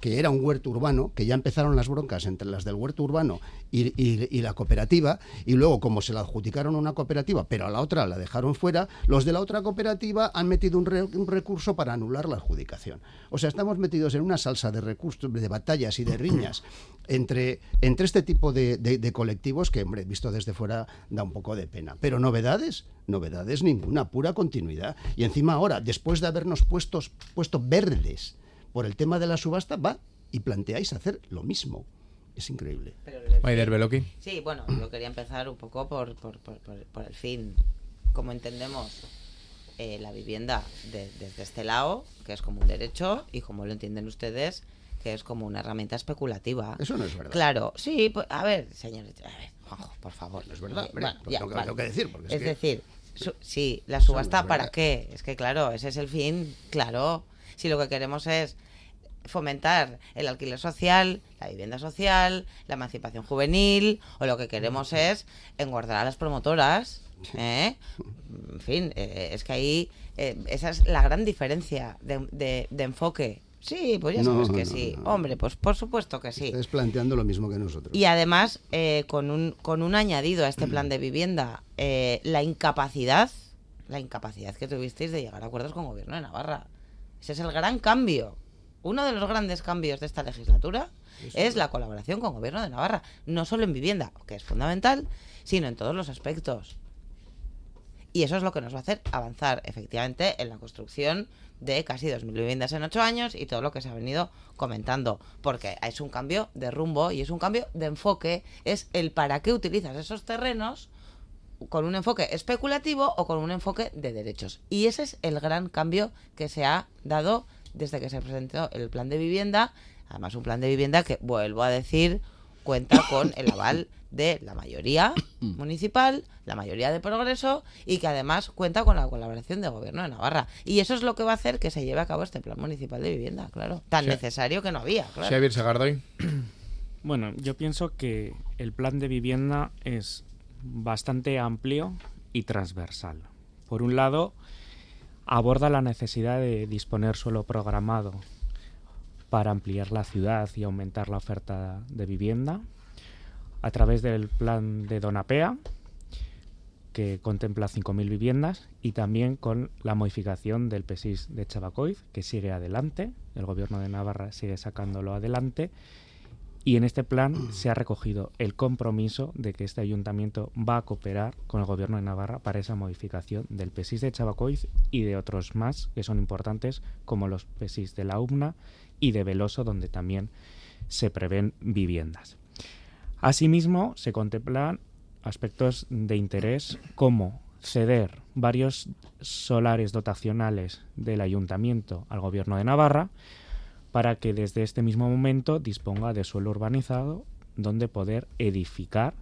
que era un huerto urbano, que ya empezaron las broncas entre las del huerto urbano y, la cooperativa, y luego como se la adjudicaron a una cooperativa, pero a la otra la dejaron fuera, los de la otra cooperativa han metido un, recurso para anular la adjudicación. O sea, estamos metidos en una salsa de recursos, de batallas y de riñas entre, entre este tipo de, colectivos que, hombre, visto desde fuera da un poco de pena. Pero novedades, novedades ninguna, pura continuidad. Y encima ahora, después de habernos puestos, puesto verdes, por el tema de la subasta, va y planteáis hacer lo mismo. Es increíble. Maider Beloki. Sí, bueno, yo quería empezar un poco por, por, por, el fin. Como entendemos eh, la vivienda desde este lado, que es como un derecho, y como lo entienden ustedes, que es como una herramienta especulativa. Eso no es verdad. Claro, sí, pues, a ver, señores, a ver, Juanjo, por favor. No es verdad, tengo, que decir. es, decir, sí, la subasta, ¿para qué? Es que, claro, ese es el fin, claro. Si lo que queremos es fomentar el alquiler social, la vivienda social, la emancipación juvenil, o lo que queremos es engordar a las promotoras. ¿eh? En fin, eh, es que ahí eh, esa es la gran diferencia de, enfoque. Sí, pues ya sabes que sí. Hombre, pues por supuesto que sí. Estás planteando lo mismo que nosotros. Y además, con, un, con un añadido a este plan de vivienda, la incapacidad, la incapacidad que tuvisteis de llegar a acuerdos con el gobierno de Navarra. Ese es el gran cambio uno de los grandes cambios de esta legislatura es la colaboración con el Gobierno de Navarra, no solo en vivienda, que es fundamental, sino en todos los aspectos. Y eso es lo que nos va a hacer avanzar efectivamente en la construcción de casi 2.000 viviendas en ocho años y todo lo que se ha venido comentando, porque es un cambio de rumbo y es un cambio de enfoque, es el para qué utilizas esos terrenos con un enfoque especulativo o con un enfoque de derechos. Y ese es el gran cambio que se ha dado desde que se presentó el plan de vivienda, además un plan de vivienda que, vuelvo a decir, cuenta con el aval de la mayoría municipal, la mayoría de progreso y que además cuenta con la colaboración del gobierno de Navarra. Y eso es lo que va a hacer que se lleve a cabo este plan municipal de vivienda, claro. Tan necesario que no había, claro. Xavier Sagardoy. Bueno, yo pienso que el plan de vivienda es bastante amplio y transversal. Por un lado, aborda la necesidad de disponer suelo programado para ampliar la ciudad y aumentar la oferta de vivienda a través del plan de Donapea, que contempla 5.000 viviendas, y también con la modificación del PESIS de Chabacoiz, que sigue adelante, el gobierno de Navarra sigue sacándolo adelante, y en este plan se ha recogido el compromiso de que este ayuntamiento va a cooperar con el gobierno de Navarra para esa modificación del PESIS de Chabacoiz y de otros más que son importantes, como los PESIS de la UMNA y de Veloso, donde también se prevén viviendas. Asimismo, se contemplan aspectos de interés como ceder varios solares dotacionales del ayuntamiento al gobierno de Navarra para que desde este mismo momento disponga de suelo urbanizado donde poder edificar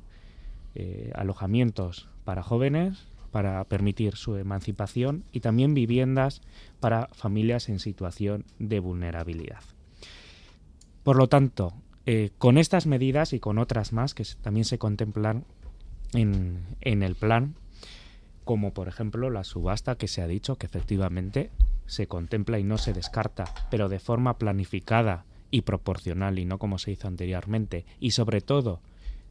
eh, alojamientos para jóvenes para permitir su emancipación y también viviendas para familias en situación de vulnerabilidad. Por lo tanto, eh, con estas medidas y con otras más que también se contemplan en, en el plan, como por ejemplo la subasta que se ha dicho que efectivamente se contempla y no se descarta, pero de forma planificada y proporcional y no como se hizo anteriormente, y sobre todo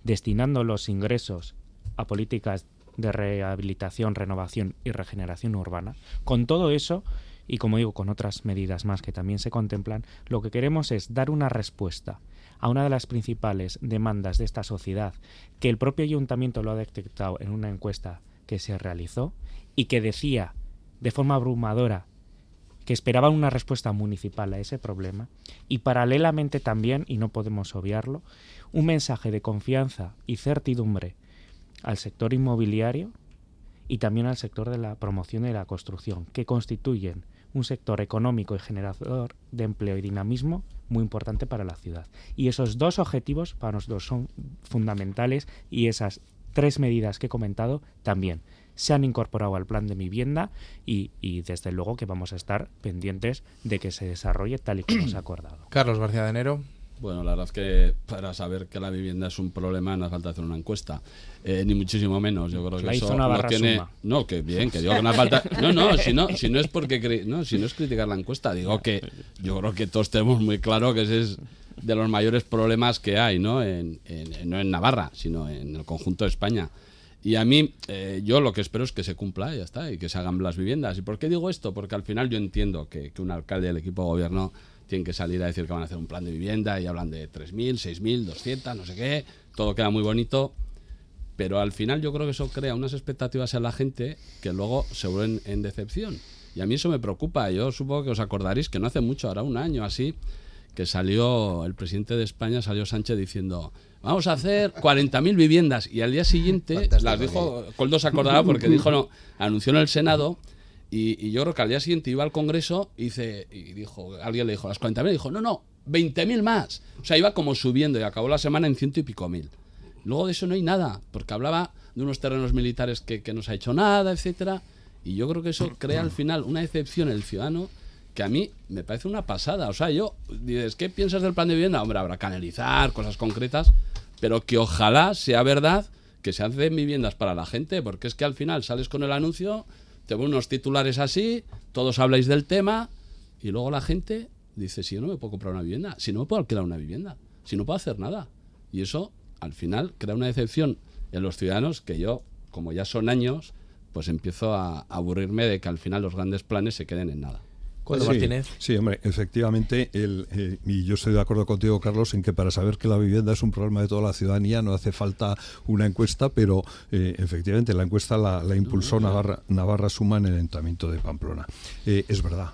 destinando los ingresos a políticas de rehabilitación, renovación y regeneración urbana. Con todo eso, y como digo, con otras medidas más que también se contemplan, lo que queremos es dar una respuesta a una de las principales demandas de esta sociedad, que el propio ayuntamiento lo ha detectado en una encuesta que se realizó y que decía de forma abrumadora que esperaban una respuesta municipal a ese problema y paralelamente también, y no podemos obviarlo, un mensaje de confianza y certidumbre al sector inmobiliario y también al sector de la promoción y la construcción, que constituyen un sector económico y generador de empleo y dinamismo muy importante para la ciudad. Y esos dos objetivos para nosotros son fundamentales y esas tres medidas que he comentado también se han incorporado al plan de vivienda y, y, desde luego que vamos a estar pendientes de que se desarrolle tal y como se ha acordado. Carlos García de Enero. Bueno, la verdad es que para saber que la vivienda es un problema no hace falta hacer una encuesta, eh, ni muchísimo menos. Yo creo que la eso hizo no tiene. No, que bien, que digo que no hace falta. No, no, si no, si no es porque no, si no es criticar la encuesta, digo que yo creo que todos tenemos muy claro que ese es de los mayores problemas que hay, ¿no? En, en, no en Navarra, sino en el conjunto de España. Y a mí, eh, yo lo que espero es que se cumpla y ya está, y que se hagan las viviendas. ¿Y por qué digo esto? Porque al final yo entiendo que, que un alcalde del equipo de gobierno tienen que salir a decir que van a hacer un plan de vivienda y hablan de 3.000, 6.000, 200, no sé qué, todo queda muy bonito, pero al final yo creo que eso crea unas expectativas en la gente que luego se vuelven en decepción. Y a mí eso me preocupa. Yo supongo que os acordaréis que no hace mucho, ahora un año así, que salió el presidente de España, salió Sánchez diciendo, vamos a hacer 40.000 viviendas. Y al día siguiente, Fantástico, las dijo, Coldo se acordará porque dijo, no, anunció en el Senado y, y, yo creo que al día siguiente iba al Congreso y, dice, y dijo, alguien le dijo, las 40.000, dijo, no, no, 20.000 más. O sea, iba como subiendo y acabó la semana en ciento y pico mil. Luego de eso no hay nada, porque hablaba de unos terrenos militares que, que no se ha hecho nada, etcétera. Y yo creo que eso crea al final una decepción en el ciudadano que a mí me parece una pasada. O sea, yo, dices, ¿qué piensas del plan de vivienda? Hombre, habrá que analizar cosas concretas, pero que ojalá sea verdad que se hacen viviendas para la gente, porque es que al final sales con el anuncio, te ponen unos titulares así, todos habláis del tema, y luego la gente dice, si yo no me puedo comprar una vivienda, si no me puedo alquilar una vivienda, si no puedo hacer nada. Y eso, al final, crea una decepción en los ciudadanos que yo, como ya son años, pues empiezo a aburrirme de que al final los grandes planes se queden en nada. Coldo sí, Martínez. Sí, hombre, efectivamente, el, eh, y yo estoy de acuerdo contigo, Carlos, en que para saber que la vivienda es un problema de toda la ciudadanía no hace falta una encuesta, pero eh, efectivamente la encuesta la, la impulsó Navarra, Navarra Suma en el Ayuntamiento de Pamplona. Eh, es verdad,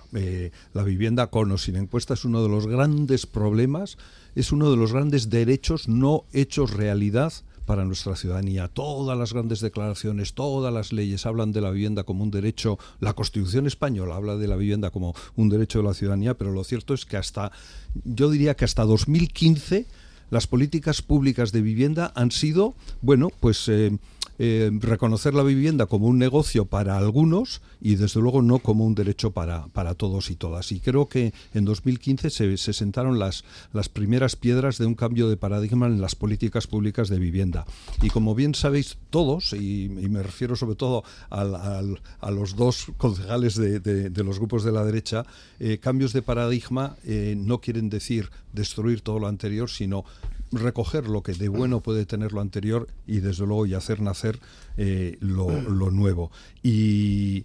la vivienda con o sin encuesta es uno de los grandes problemas, es uno de los grandes derechos no hechos realidad para nuestra ciudadanía. Todas las grandes declaraciones, todas las leyes hablan de la vivienda como un derecho, la Constitución española habla de la vivienda como un derecho de la ciudadanía, pero lo cierto es que hasta, yo diría que hasta 2015 las políticas públicas de vivienda han sido, bueno, pues... Eh, eh, reconocer la vivienda como un negocio para algunos y desde luego no como un derecho para, para todos y todas. Y creo que en 2015 se, se, sentaron las, las primeras piedras de un cambio de paradigma en las políticas públicas de vivienda. Y como bien sabéis todos, y, me refiero sobre todo al, a los dos concejales de, de, de, los grupos de la derecha, eh, cambios de paradigma eh, no quieren decir destruir todo lo anterior, sino recoger lo que de bueno puede tener lo anterior y desde luego y hacer nacer eh, lo, lo, nuevo. Y,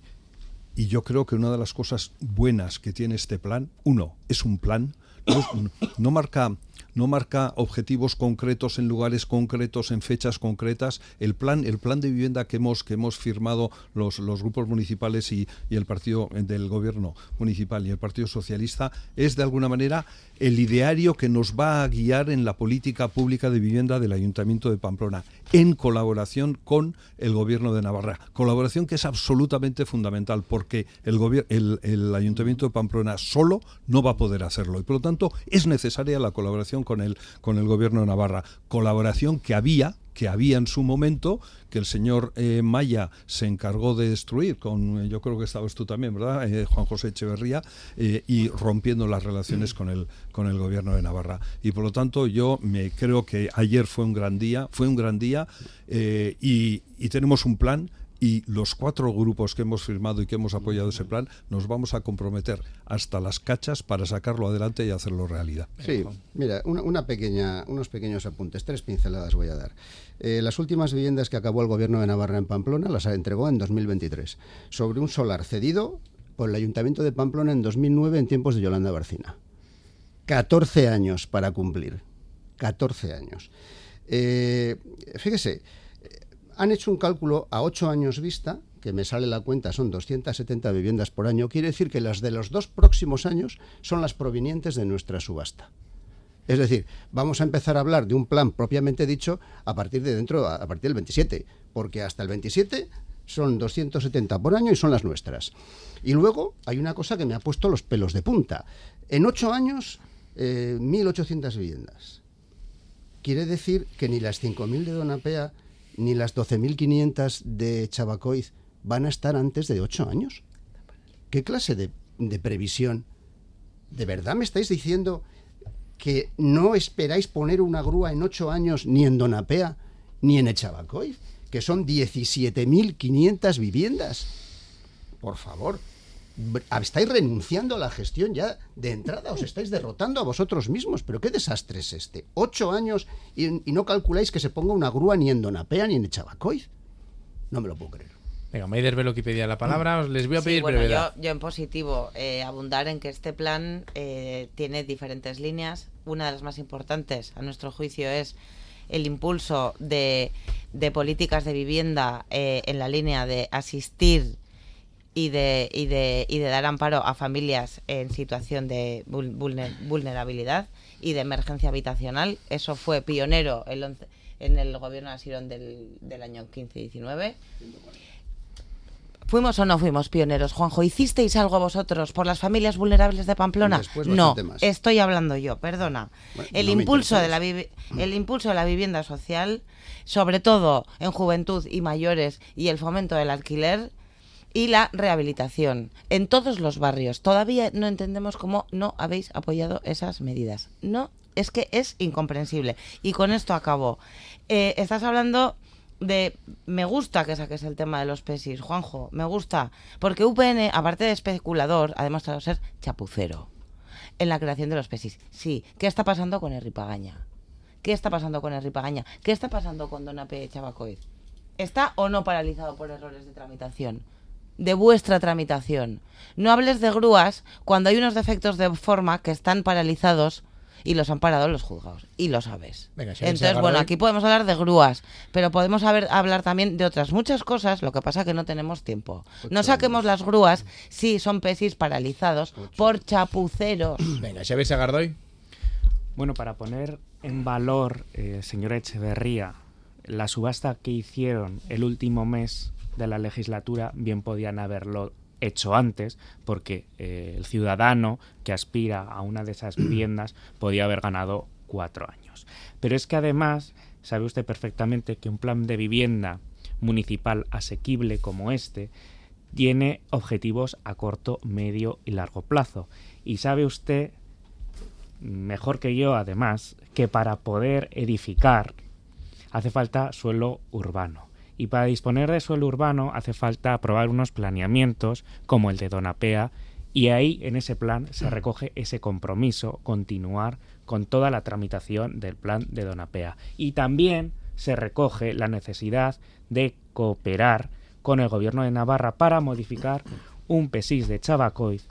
y, yo creo que una de las cosas buenas que tiene este plan, uno, es un plan, no, no marca no marca objetivos concretos en lugares concretos, en fechas concretas. El plan, el plan de vivienda que hemos, que hemos firmado los, los grupos municipales y, y el partido del gobierno municipal y el Partido Socialista es de alguna manera el ideario que nos va a guiar en la política pública de vivienda del Ayuntamiento de Pamplona, en colaboración con el Gobierno de Navarra. Colaboración que es absolutamente fundamental porque el, el, el Ayuntamiento de Pamplona solo no va a poder hacerlo y por lo tanto es necesaria la colaboración con el, con el Gobierno de Navarra. Colaboración que había, que había en su momento, que el señor eh, Maya se encargó de destruir, con eh, yo creo que estabas tú también, ¿verdad? Eh, Juan José Echeverría, y rompiendo las relaciones con el, con el gobierno de Navarra. Y por lo tanto, yo me creo que ayer fue un gran día, fue un gran día, y tenemos un plan y los cuatro grupos que hemos firmado y que hemos apoyado ese plan nos vamos a comprometer hasta las cachas para sacarlo adelante y hacerlo realidad. Sí, mira, una, pequeña, unos pequeños apuntes, tres pinceladas voy a dar. Eh, las últimas viviendas que acabó el gobierno de Navarra en Pamplona las entregó en 2023 sobre un solar cedido por el Ayuntamiento de Pamplona en 2009 en tiempos de Yolanda Barcina. 14 años para cumplir. 14 años. Eh, fíjese, han hecho un cálculo a 8 años vista, que me sale la cuenta, son 270 viviendas por año, quiere decir que las de los dos próximos años son las provenientes de nuestra subasta. Es decir, vamos a empezar a hablar de un plan propiamente dicho a partir de dentro, a partir del 27, porque hasta el 27 son 270 por año y son las nuestras. Y luego hay una cosa que me ha puesto los pelos de punta. En ocho años, eh, 1.800 viviendas. Quiere decir que ni las 5.000 de Donapea ni las 12.500 de Chabacoiz van a estar antes de ocho años. ¿Qué clase de, de previsión? ¿De verdad me estáis diciendo que no esperáis poner una grúa en ocho años ni en Donapea ni en Echabacoy, que son 17.500 viviendas. Por favor, estáis renunciando a la gestión ya de entrada, os estáis derrotando a vosotros mismos. Pero qué desastre es este. Ocho años y, y no calculáis que se ponga una grúa ni en Donapea ni en Echabacoy. No me lo puedo creer. Venga, Maider Velo que pedía la palabra, os les voy a pedir sí, bueno, brevedad. Yo, yo, en positivo, eh, abundar en que este plan eh, tiene diferentes líneas. Una de las más importantes, a nuestro juicio, es el impulso de, de políticas de vivienda eh, en la línea de asistir y de, y, de, y de dar amparo a familias en situación de vulner, vulnerabilidad y de emergencia habitacional. Eso fue pionero el en el gobierno de Asirón del, del año 15-19. ¿Fuimos o no fuimos pioneros, Juanjo? ¿Hicisteis algo vosotros por las familias vulnerables de Pamplona? No, más. estoy hablando yo, perdona. Bueno, el, no impulso de la el impulso de la vivienda social, sobre todo en juventud y mayores, y el fomento del alquiler y la rehabilitación en todos los barrios. Todavía no entendemos cómo no habéis apoyado esas medidas. No, es que es incomprensible. Y con esto acabo. Eh, estás hablando de me gusta que saques el tema de los pesis, Juanjo, me gusta, porque UPN, aparte de especulador, ha demostrado ser chapucero en la creación de los pesis. Sí, ¿qué está pasando con Erripagaña? ¿Qué está pasando con Erripagaña? ¿Qué está pasando con Donape Chabacoiz? ¿Está o no paralizado por errores de tramitación? De vuestra tramitación. No hables de grúas cuando hay unos defectos de forma que están paralizados y los han parado los juzgados. Y lo sabes. Venga, si Entonces, bueno, aquí podemos hablar de grúas, pero podemos haber, hablar también de otras muchas cosas, lo que pasa que no tenemos tiempo. No saquemos las grúas si son pesis paralizados por chapuceros. Venga, Xavier Sagardoy. Bueno, para poner en valor, eh, señora Echeverría, la subasta que hicieron el último mes de la legislatura, bien podían haberlo hecho antes, porque eh, el ciudadano que aspira a una de esas viviendas podía haber ganado cuatro años. Pero es que además, sabe usted perfectamente que un plan de vivienda municipal asequible como este tiene objetivos a corto, medio y largo plazo. Y sabe usted, mejor que yo además, que para poder edificar hace falta suelo urbano y para disponer de suelo urbano hace falta aprobar unos planeamientos como el de Donapea y ahí en ese plan se recoge ese compromiso, continuar con toda la tramitación del plan de Donapea. Y también se recoge la necesidad de cooperar con el gobierno de Navarra para modificar un PESIS de Chabacoiz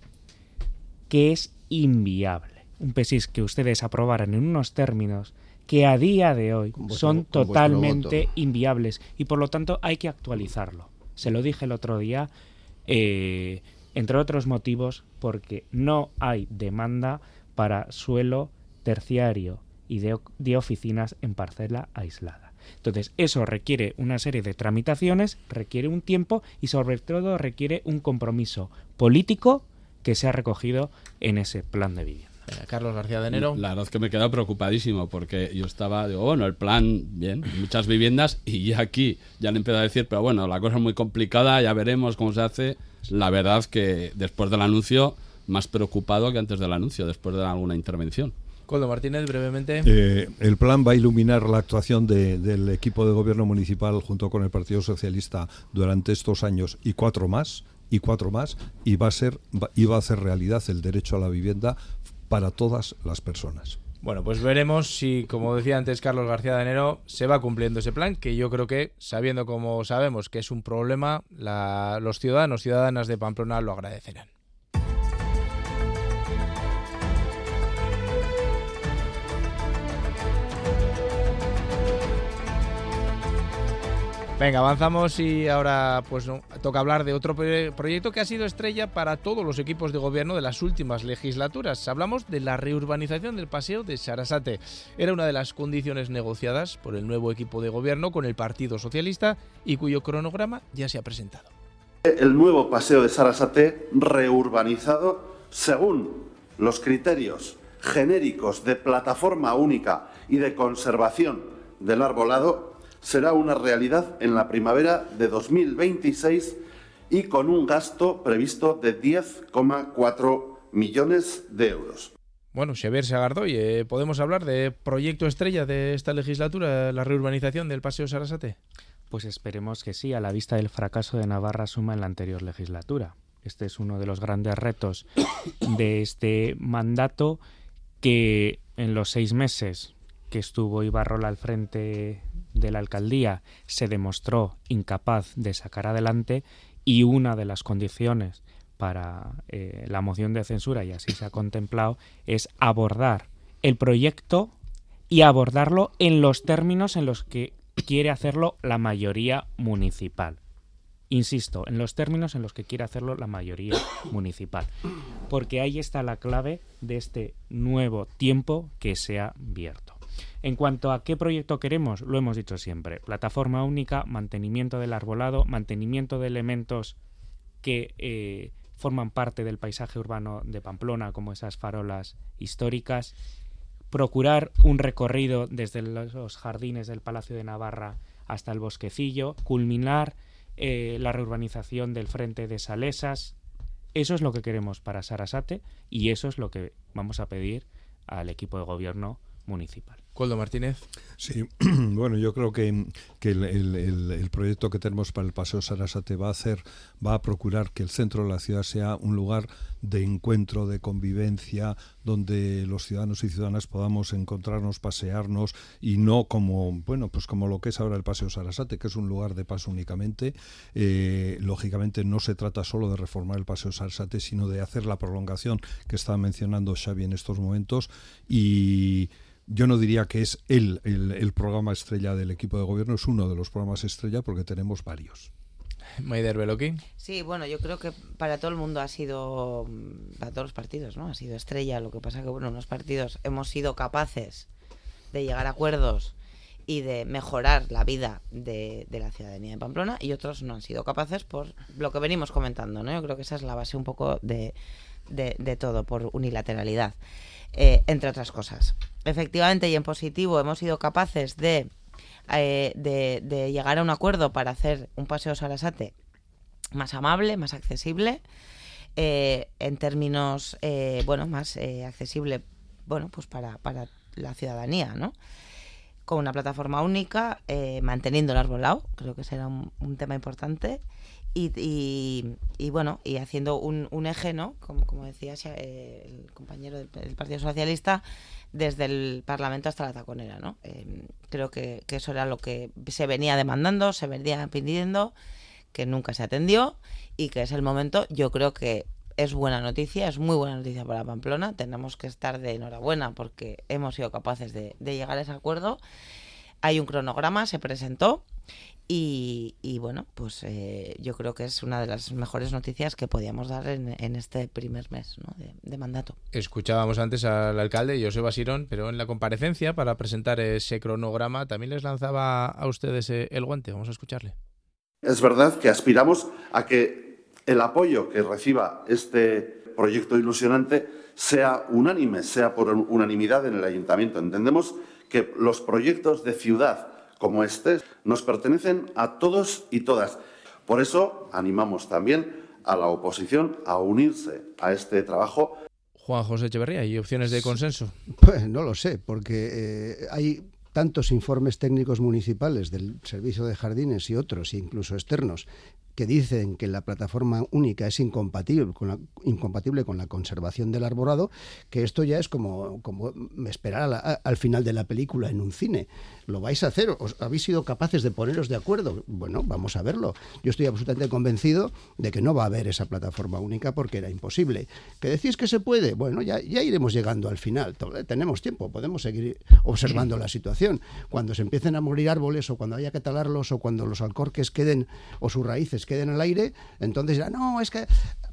que es inviable. un PESIS que ustedes aprobaran en unos términos que a día de hoy son totalmente inviables y por lo tanto hay que actualizarlo. Se lo dije el otro día, eh, entre otros motivos, porque no hay demanda para suelo terciario y de oficinas en parcela aislada. Entonces, eso requiere una serie de tramitaciones, requiere un tiempo y sobre todo requiere un compromiso político que se ha recogido en ese plan de vivienda. Carlos García de Enero. La verdad es que me he quedado preocupadísimo porque yo estaba, digo, bueno, el plan, bien, muchas viviendas y ya aquí ya le empiezo a decir, pero bueno, la cosa es muy complicada, ya veremos cómo se hace. La verdad es que después del anuncio, más preocupado que antes del anuncio, después de alguna intervención. Coldo Martínez, brevemente. Eh, el plan va a iluminar la actuación del equipo de gobierno municipal junto con el Partido Socialista durante estos años y cuatro más y cuatro más y va a ser y va a hacer realidad el derecho a la vivienda para todas las personas. Bueno, pues veremos si, como decía antes Carlos García de Enero, se va cumpliendo ese plan, que yo creo que, sabiendo como sabemos que es un problema, los ciudadanos, ciudadanas de Pamplona lo agradecerán. Venga, avanzamos y ahora pues toca hablar de otro proyecto que ha sido estrella para todos los equipos de gobierno de las últimas legislaturas. Hablamos de la reurbanización del paseo de Sarasate. Era una de las condiciones negociadas por el nuevo equipo de gobierno con el Partido Socialista y cuyo cronograma ya se ha presentado. El nuevo paseo de Sarasate reurbanizado según los criterios genéricos de plataforma única y de conservación del arbolado será una realidad en la primavera de 2026 y con un gasto previsto de 10,4 millones de euros. Bueno, Xavier Sagardoy, eh, ¿podemos hablar de proyecto estrella de esta legislatura, la reurbanización del Paseo Sarasate? Pues esperemos que sí, a la vista del fracaso de Navarra Suma en la anterior legislatura. Este es uno de los grandes retos de este mandato que en los seis meses que estuvo Ibarrola al frente de la alcaldía se demostró incapaz de sacar adelante y una de las condiciones para eh, la moción de censura, y así se ha contemplado, es abordar el proyecto y abordarlo en los términos en los que quiere hacerlo la mayoría municipal. Insisto, en los términos en los que quiere hacerlo la mayoría municipal. Porque ahí está la clave de este nuevo tiempo que se ha abierto. En cuanto a qué proyecto queremos, lo hemos dicho siempre. Plataforma única, mantenimiento del arbolado, mantenimiento de elementos que eh, forman parte del paisaje urbano de Pamplona, como esas farolas históricas, procurar un recorrido desde los jardines del Palacio de Navarra hasta el bosquecillo, culminar eh, la reurbanización del frente de Salesas. Eso es lo que queremos para Sarasate y eso es lo que vamos a pedir al equipo de gobierno municipal. Coldo Martínez. Sí, bueno, yo creo que, el, proyecto que tenemos para el Paseo Sarasate va a hacer, va a procurar que el centro de la ciudad sea un lugar de encuentro, de convivencia, donde los ciudadanos y ciudadanas podamos encontrarnos, pasearnos y no como, bueno, pues como lo que es ahora el Paseo Sarasate, que es un lugar de paso únicamente. Eh, lógicamente no se trata solo de reformar el Paseo Sarasate, sino de hacer la prolongación que estaba mencionando Xavi en estos momentos y yo no diría que es el, el, programa estrella del equipo de gobierno, es uno de los programas estrella porque tenemos varios. Maider Beloki. Sí, bueno, yo creo que para todo el mundo ha sido, mm, para todos los partidos, ¿no? Ha sido estrella. Lo que pasa que, bueno, unos partidos hemos sido capaces de llegar a acuerdos y de mejorar la vida de, de, la ciudadanía de Pamplona y otros no han sido capaces por lo que venimos comentando, ¿no? Yo creo que esa es la base un poco de, de, de todo, por unilateralidad. Eh, entre otras cosas. Efectivamente, y en positivo, hemos sido capaces de, eh, de, llegar a un acuerdo para hacer un paseo Sarasate más amable, más accesible, eh, en términos, bueno, más accesible, bueno, pues para, para la ciudadanía, ¿no? Con una plataforma única, manteniendo el arbolado, creo que será un tema importante, y, bueno, y haciendo un, eje, ¿no? Como, como decía eh, el compañero del, Partido Socialista, desde el Parlamento hasta la taconera, ¿no? Em, creo que, eso era lo que se venía demandando, se venía pidiendo, que nunca se atendió y que es el momento, yo creo que es buena noticia, es muy buena noticia para Pamplona. Tenemos que estar de enhorabuena porque hemos sido capaces de, llegar a ese acuerdo. Hay un cronograma, se presentó y, bueno, pues eh, yo creo que es una de las mejores noticias que podíamos dar en, este primer mes de, mandato. Escuchábamos antes al alcalde José Sirón, pero en la comparecencia para presentar ese cronograma también les lanzaba a ustedes eh, el guante. Vamos a escucharle. Es verdad que aspiramos a que el apoyo que reciba este proyecto ilusionante sea unánime, sea por unanimidad en el ayuntamiento. Entendemos que los proyectos de ciudad como este nos pertenecen a todos y todas. Por eso animamos también a la oposición a unirse a este trabajo. Juan José Echeverría, ¿hay opciones de consenso? Pues no lo sé, porque eh, hay tantos informes técnicos municipales del Servicio de Jardines y otros, incluso externos, que dicen que la plataforma única es incompatible con la, incompatible con la conservación del arborado, que esto ya es como, como esperar al final de la película en un cine. ¿Lo vais a hacer? ¿Os habéis sido capaces de poneros de acuerdo? Bueno, vamos a verlo. Yo estoy absolutamente convencido de que no va a haber esa plataforma única porque era imposible. ¿Que decís que se puede? Bueno, ya, ya iremos llegando al final. Tenemos tiempo, podemos seguir observando la situación. Cuando se empiecen a morir árboles o cuando haya que talarlos o cuando los alcorques queden o sus raíces queden al aire, entonces dirán, no, es que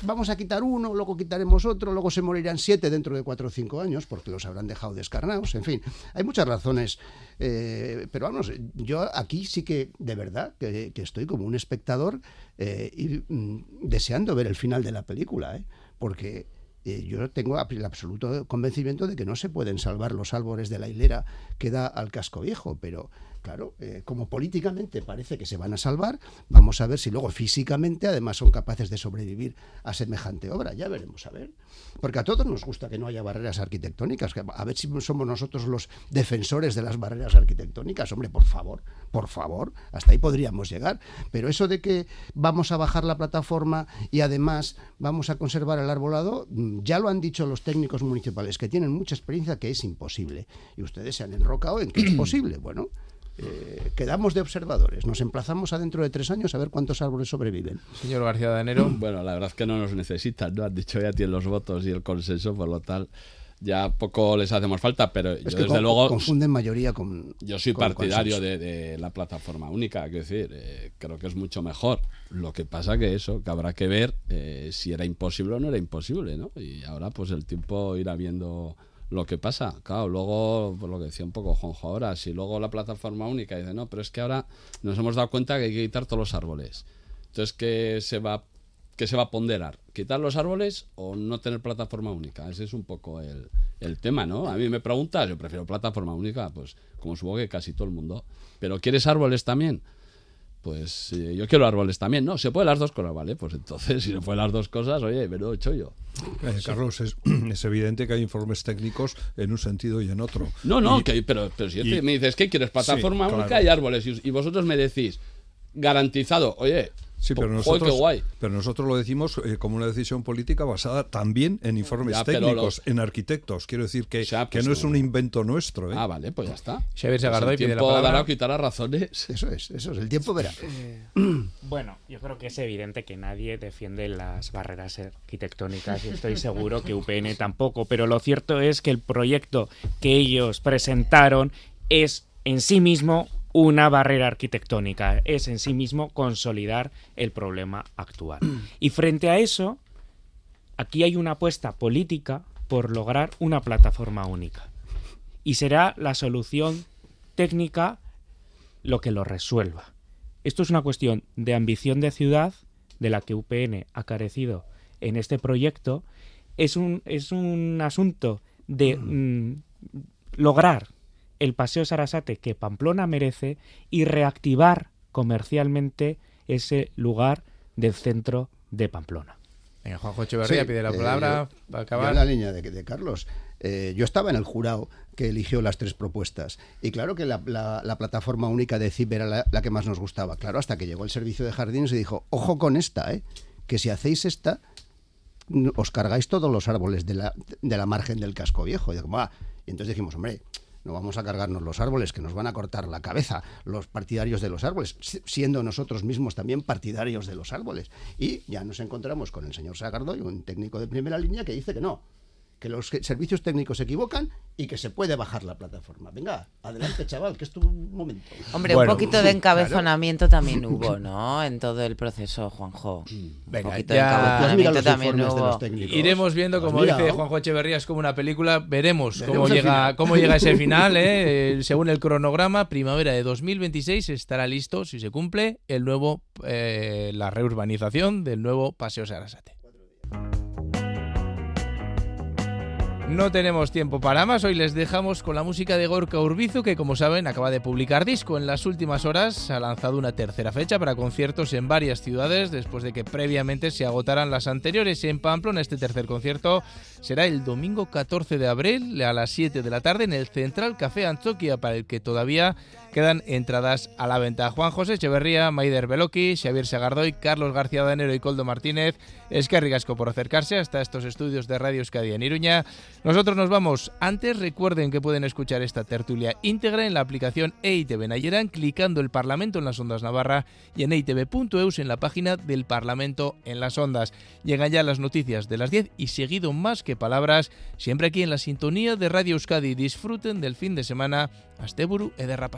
vamos a quitar uno, luego quitaremos otro, luego se morirán siete dentro de cuatro o cinco años, porque los habrán dejado descarnados, en fin, hay muchas razones, eh, pero vamos, yo aquí sí que, de verdad, que, estoy como un espectador eh, y, mm, deseando ver el final de la película, ¿eh? porque yo tengo el absoluto convencimiento de que no se pueden salvar los árboles de la hilera que da al casco viejo, pero Claro, eh, como políticamente parece que se van a salvar, vamos a ver si luego físicamente además son capaces de sobrevivir a semejante obra. Ya veremos, a ver. Porque a todos nos gusta que no haya barreras arquitectónicas. A ver si somos nosotros los defensores de las barreras arquitectónicas. Hombre, por favor, por favor, hasta ahí podríamos llegar. Pero eso de que vamos a bajar la plataforma y además vamos a conservar el arbolado, mm, ya lo han dicho los técnicos municipales que tienen mucha experiencia que es imposible. Y ustedes se han enrocado en que es posible. Bueno, eh, quedamos de observadores. Nos emplazamos a dentro de tres años a ver cuántos árboles sobreviven. Señor García de Enero. Bueno, la verdad es que no nos necesitan, ¿no? Han dicho ya tienen los votos y el consenso, por lo tal ya poco les hacemos falta, pero yo desde luego... Confunden mayoría con... Yo soy partidario de, la plataforma única, quiero decir, eh, creo que es mucho mejor. Lo que pasa que eso, que habrá que ver eh, si era imposible o no era imposible, ¿no? Y ahora pues el tiempo irá viendo lo que pasa, claro, luego, por lo que decía un poco Juanjo ahora, si luego la plataforma única dice, no, pero es que ahora nos hemos dado cuenta que hay que quitar todos los árboles. Entonces, ¿qué se va, se va a ponderar? ¿Quitar los árboles o no tener plataforma única? Ese es un poco el, el tema, ¿no? A mí me preguntas, yo prefiero plataforma única, pues como supongo que casi todo el mundo. ¿Pero quieres árboles también? Pues eh, yo quiero árboles también. No, se puede las dos cosas, ¿vale? Pues entonces, si se puede las dos cosas, oye, me lo he hecho yo. Eh, Carlos, es, evidente que hay informes técnicos en un sentido y en otro. No, no, pero, pero si me dices, ¿qué quieres? Plataforma única y árboles. y vosotros me decís, garantizado, oye, Sí, pero nosotros, pero nosotros lo decimos eh, como una decisión política basada también en informes técnicos, en arquitectos. Quiero decir que, que pues no es un invento nuestro. ¿eh? Ah, vale, pues ya está. Xavier Sagardó pues el tiempo la dará o quitará razones. Eso es, eso es, el tiempo verá. Eh, bueno, yo creo que es evidente que nadie defiende las barreras arquitectónicas y estoy seguro que UPN tampoco, pero lo cierto es que el proyecto que ellos presentaron es en sí mismo una barrera arquitectónica, es en sí mismo consolidar el problema actual. Y frente a eso, aquí hay una apuesta política por lograr una plataforma única. Y será la solución técnica lo que lo resuelva. Esto es una cuestión de ambición de ciudad, de la que UPN ha carecido en este proyecto. Es un, es un asunto de mm, lograr el Paseo Sarasate que Pamplona merece y reactivar comercialmente ese lugar del centro de Pamplona. Venga, Juanjo Echeverría pide la eh, palabra para acabar. la línea de, Carlos. Eh, yo estaba en el jurado que eligió las tres propuestas. Y claro que la, plataforma única de CIP era la, que más nos gustaba. Claro, hasta que llegó el servicio de jardines y dijo, ojo con esta, ¿eh? que si hacéis esta, os cargáis todos los árboles de la, de la margen del casco viejo. Y, y entonces dijimos, hombre, no vamos a cargarnos los árboles, que nos van a cortar la cabeza los partidarios de los árboles, siendo nosotros mismos también partidarios de los árboles. Y ya nos encontramos con el señor Sagardoy, un técnico de primera línea, que dice que no, que los servicios técnicos se equivocan y que se puede bajar la plataforma. Venga, adelante, chaval, que es tu momento. Hombre, un poquito de encabezonamiento también hubo, ¿no? En todo el proceso, Juanjo. Venga, un poquito de encabezonamiento también hubo. Iremos viendo, como pues dice Juanjo Echeverría, es como una película. Veremos, cómo llega, cómo llega ese final. ¿eh? Según el cronograma, primavera de 2026 estará listo, si se cumple, el nuevo, eh, la reurbanización del nuevo Paseo Sarasate. No tenemos tiempo para más, hoy les dejamos con la música de Gorka Urbizu, que como saben acaba de publicar disco. En las últimas horas ha lanzado una tercera fecha para conciertos en varias ciudades, después de que previamente se agotaran las anteriores. En Pamplona este tercer concierto será el domingo 14 de abril a las 7 de la tarde en el Central Café Antoquia, para el que todavía quedan entradas a la venta. Juan José Echeverría, Maider Beloki, Xavier Sagardoy, Carlos García Danero y Coldo Martínez. Es que por acercarse hasta estos estudios de Radio Euskadi en Iruña. Nosotros nos vamos. Antes recuerden que pueden escuchar esta tertulia íntegra en la aplicación EITV Nayeran clicando el Parlamento en las Ondas Navarra y en eitv.eus en la página del Parlamento en las Ondas. Llegan ya las noticias de las 10 y seguido más que palabras, siempre aquí en la sintonía de Radio Euskadi. Disfruten del fin de semana. Asteburu ederra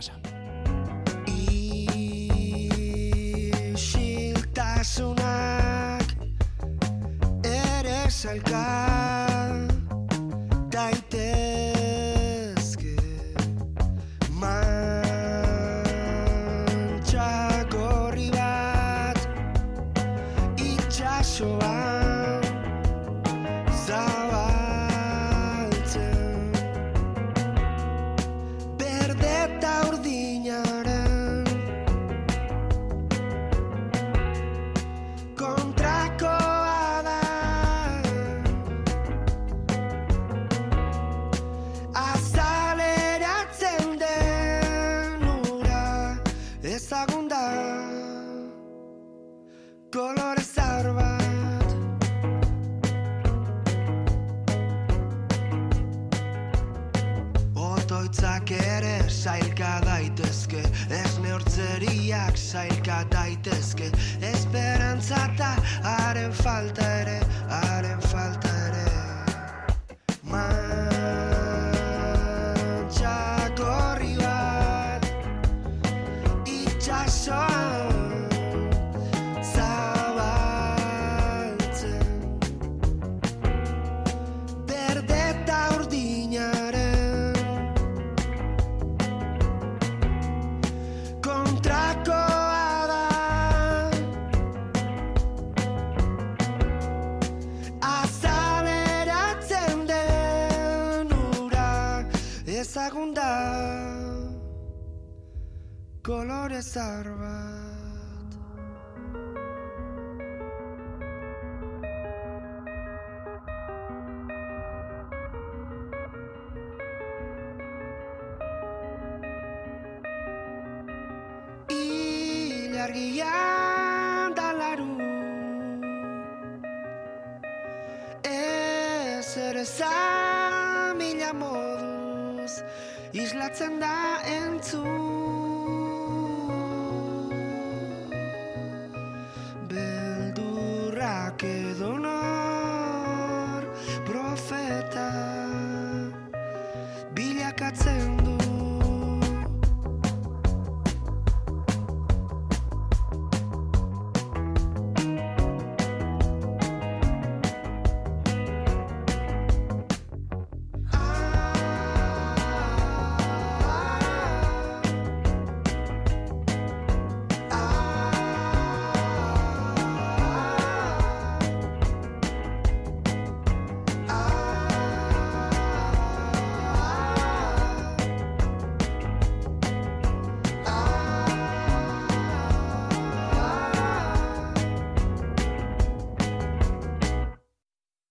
pasa. sailka daitezke Esperantza eta haren falta ere, haren falta Назарова.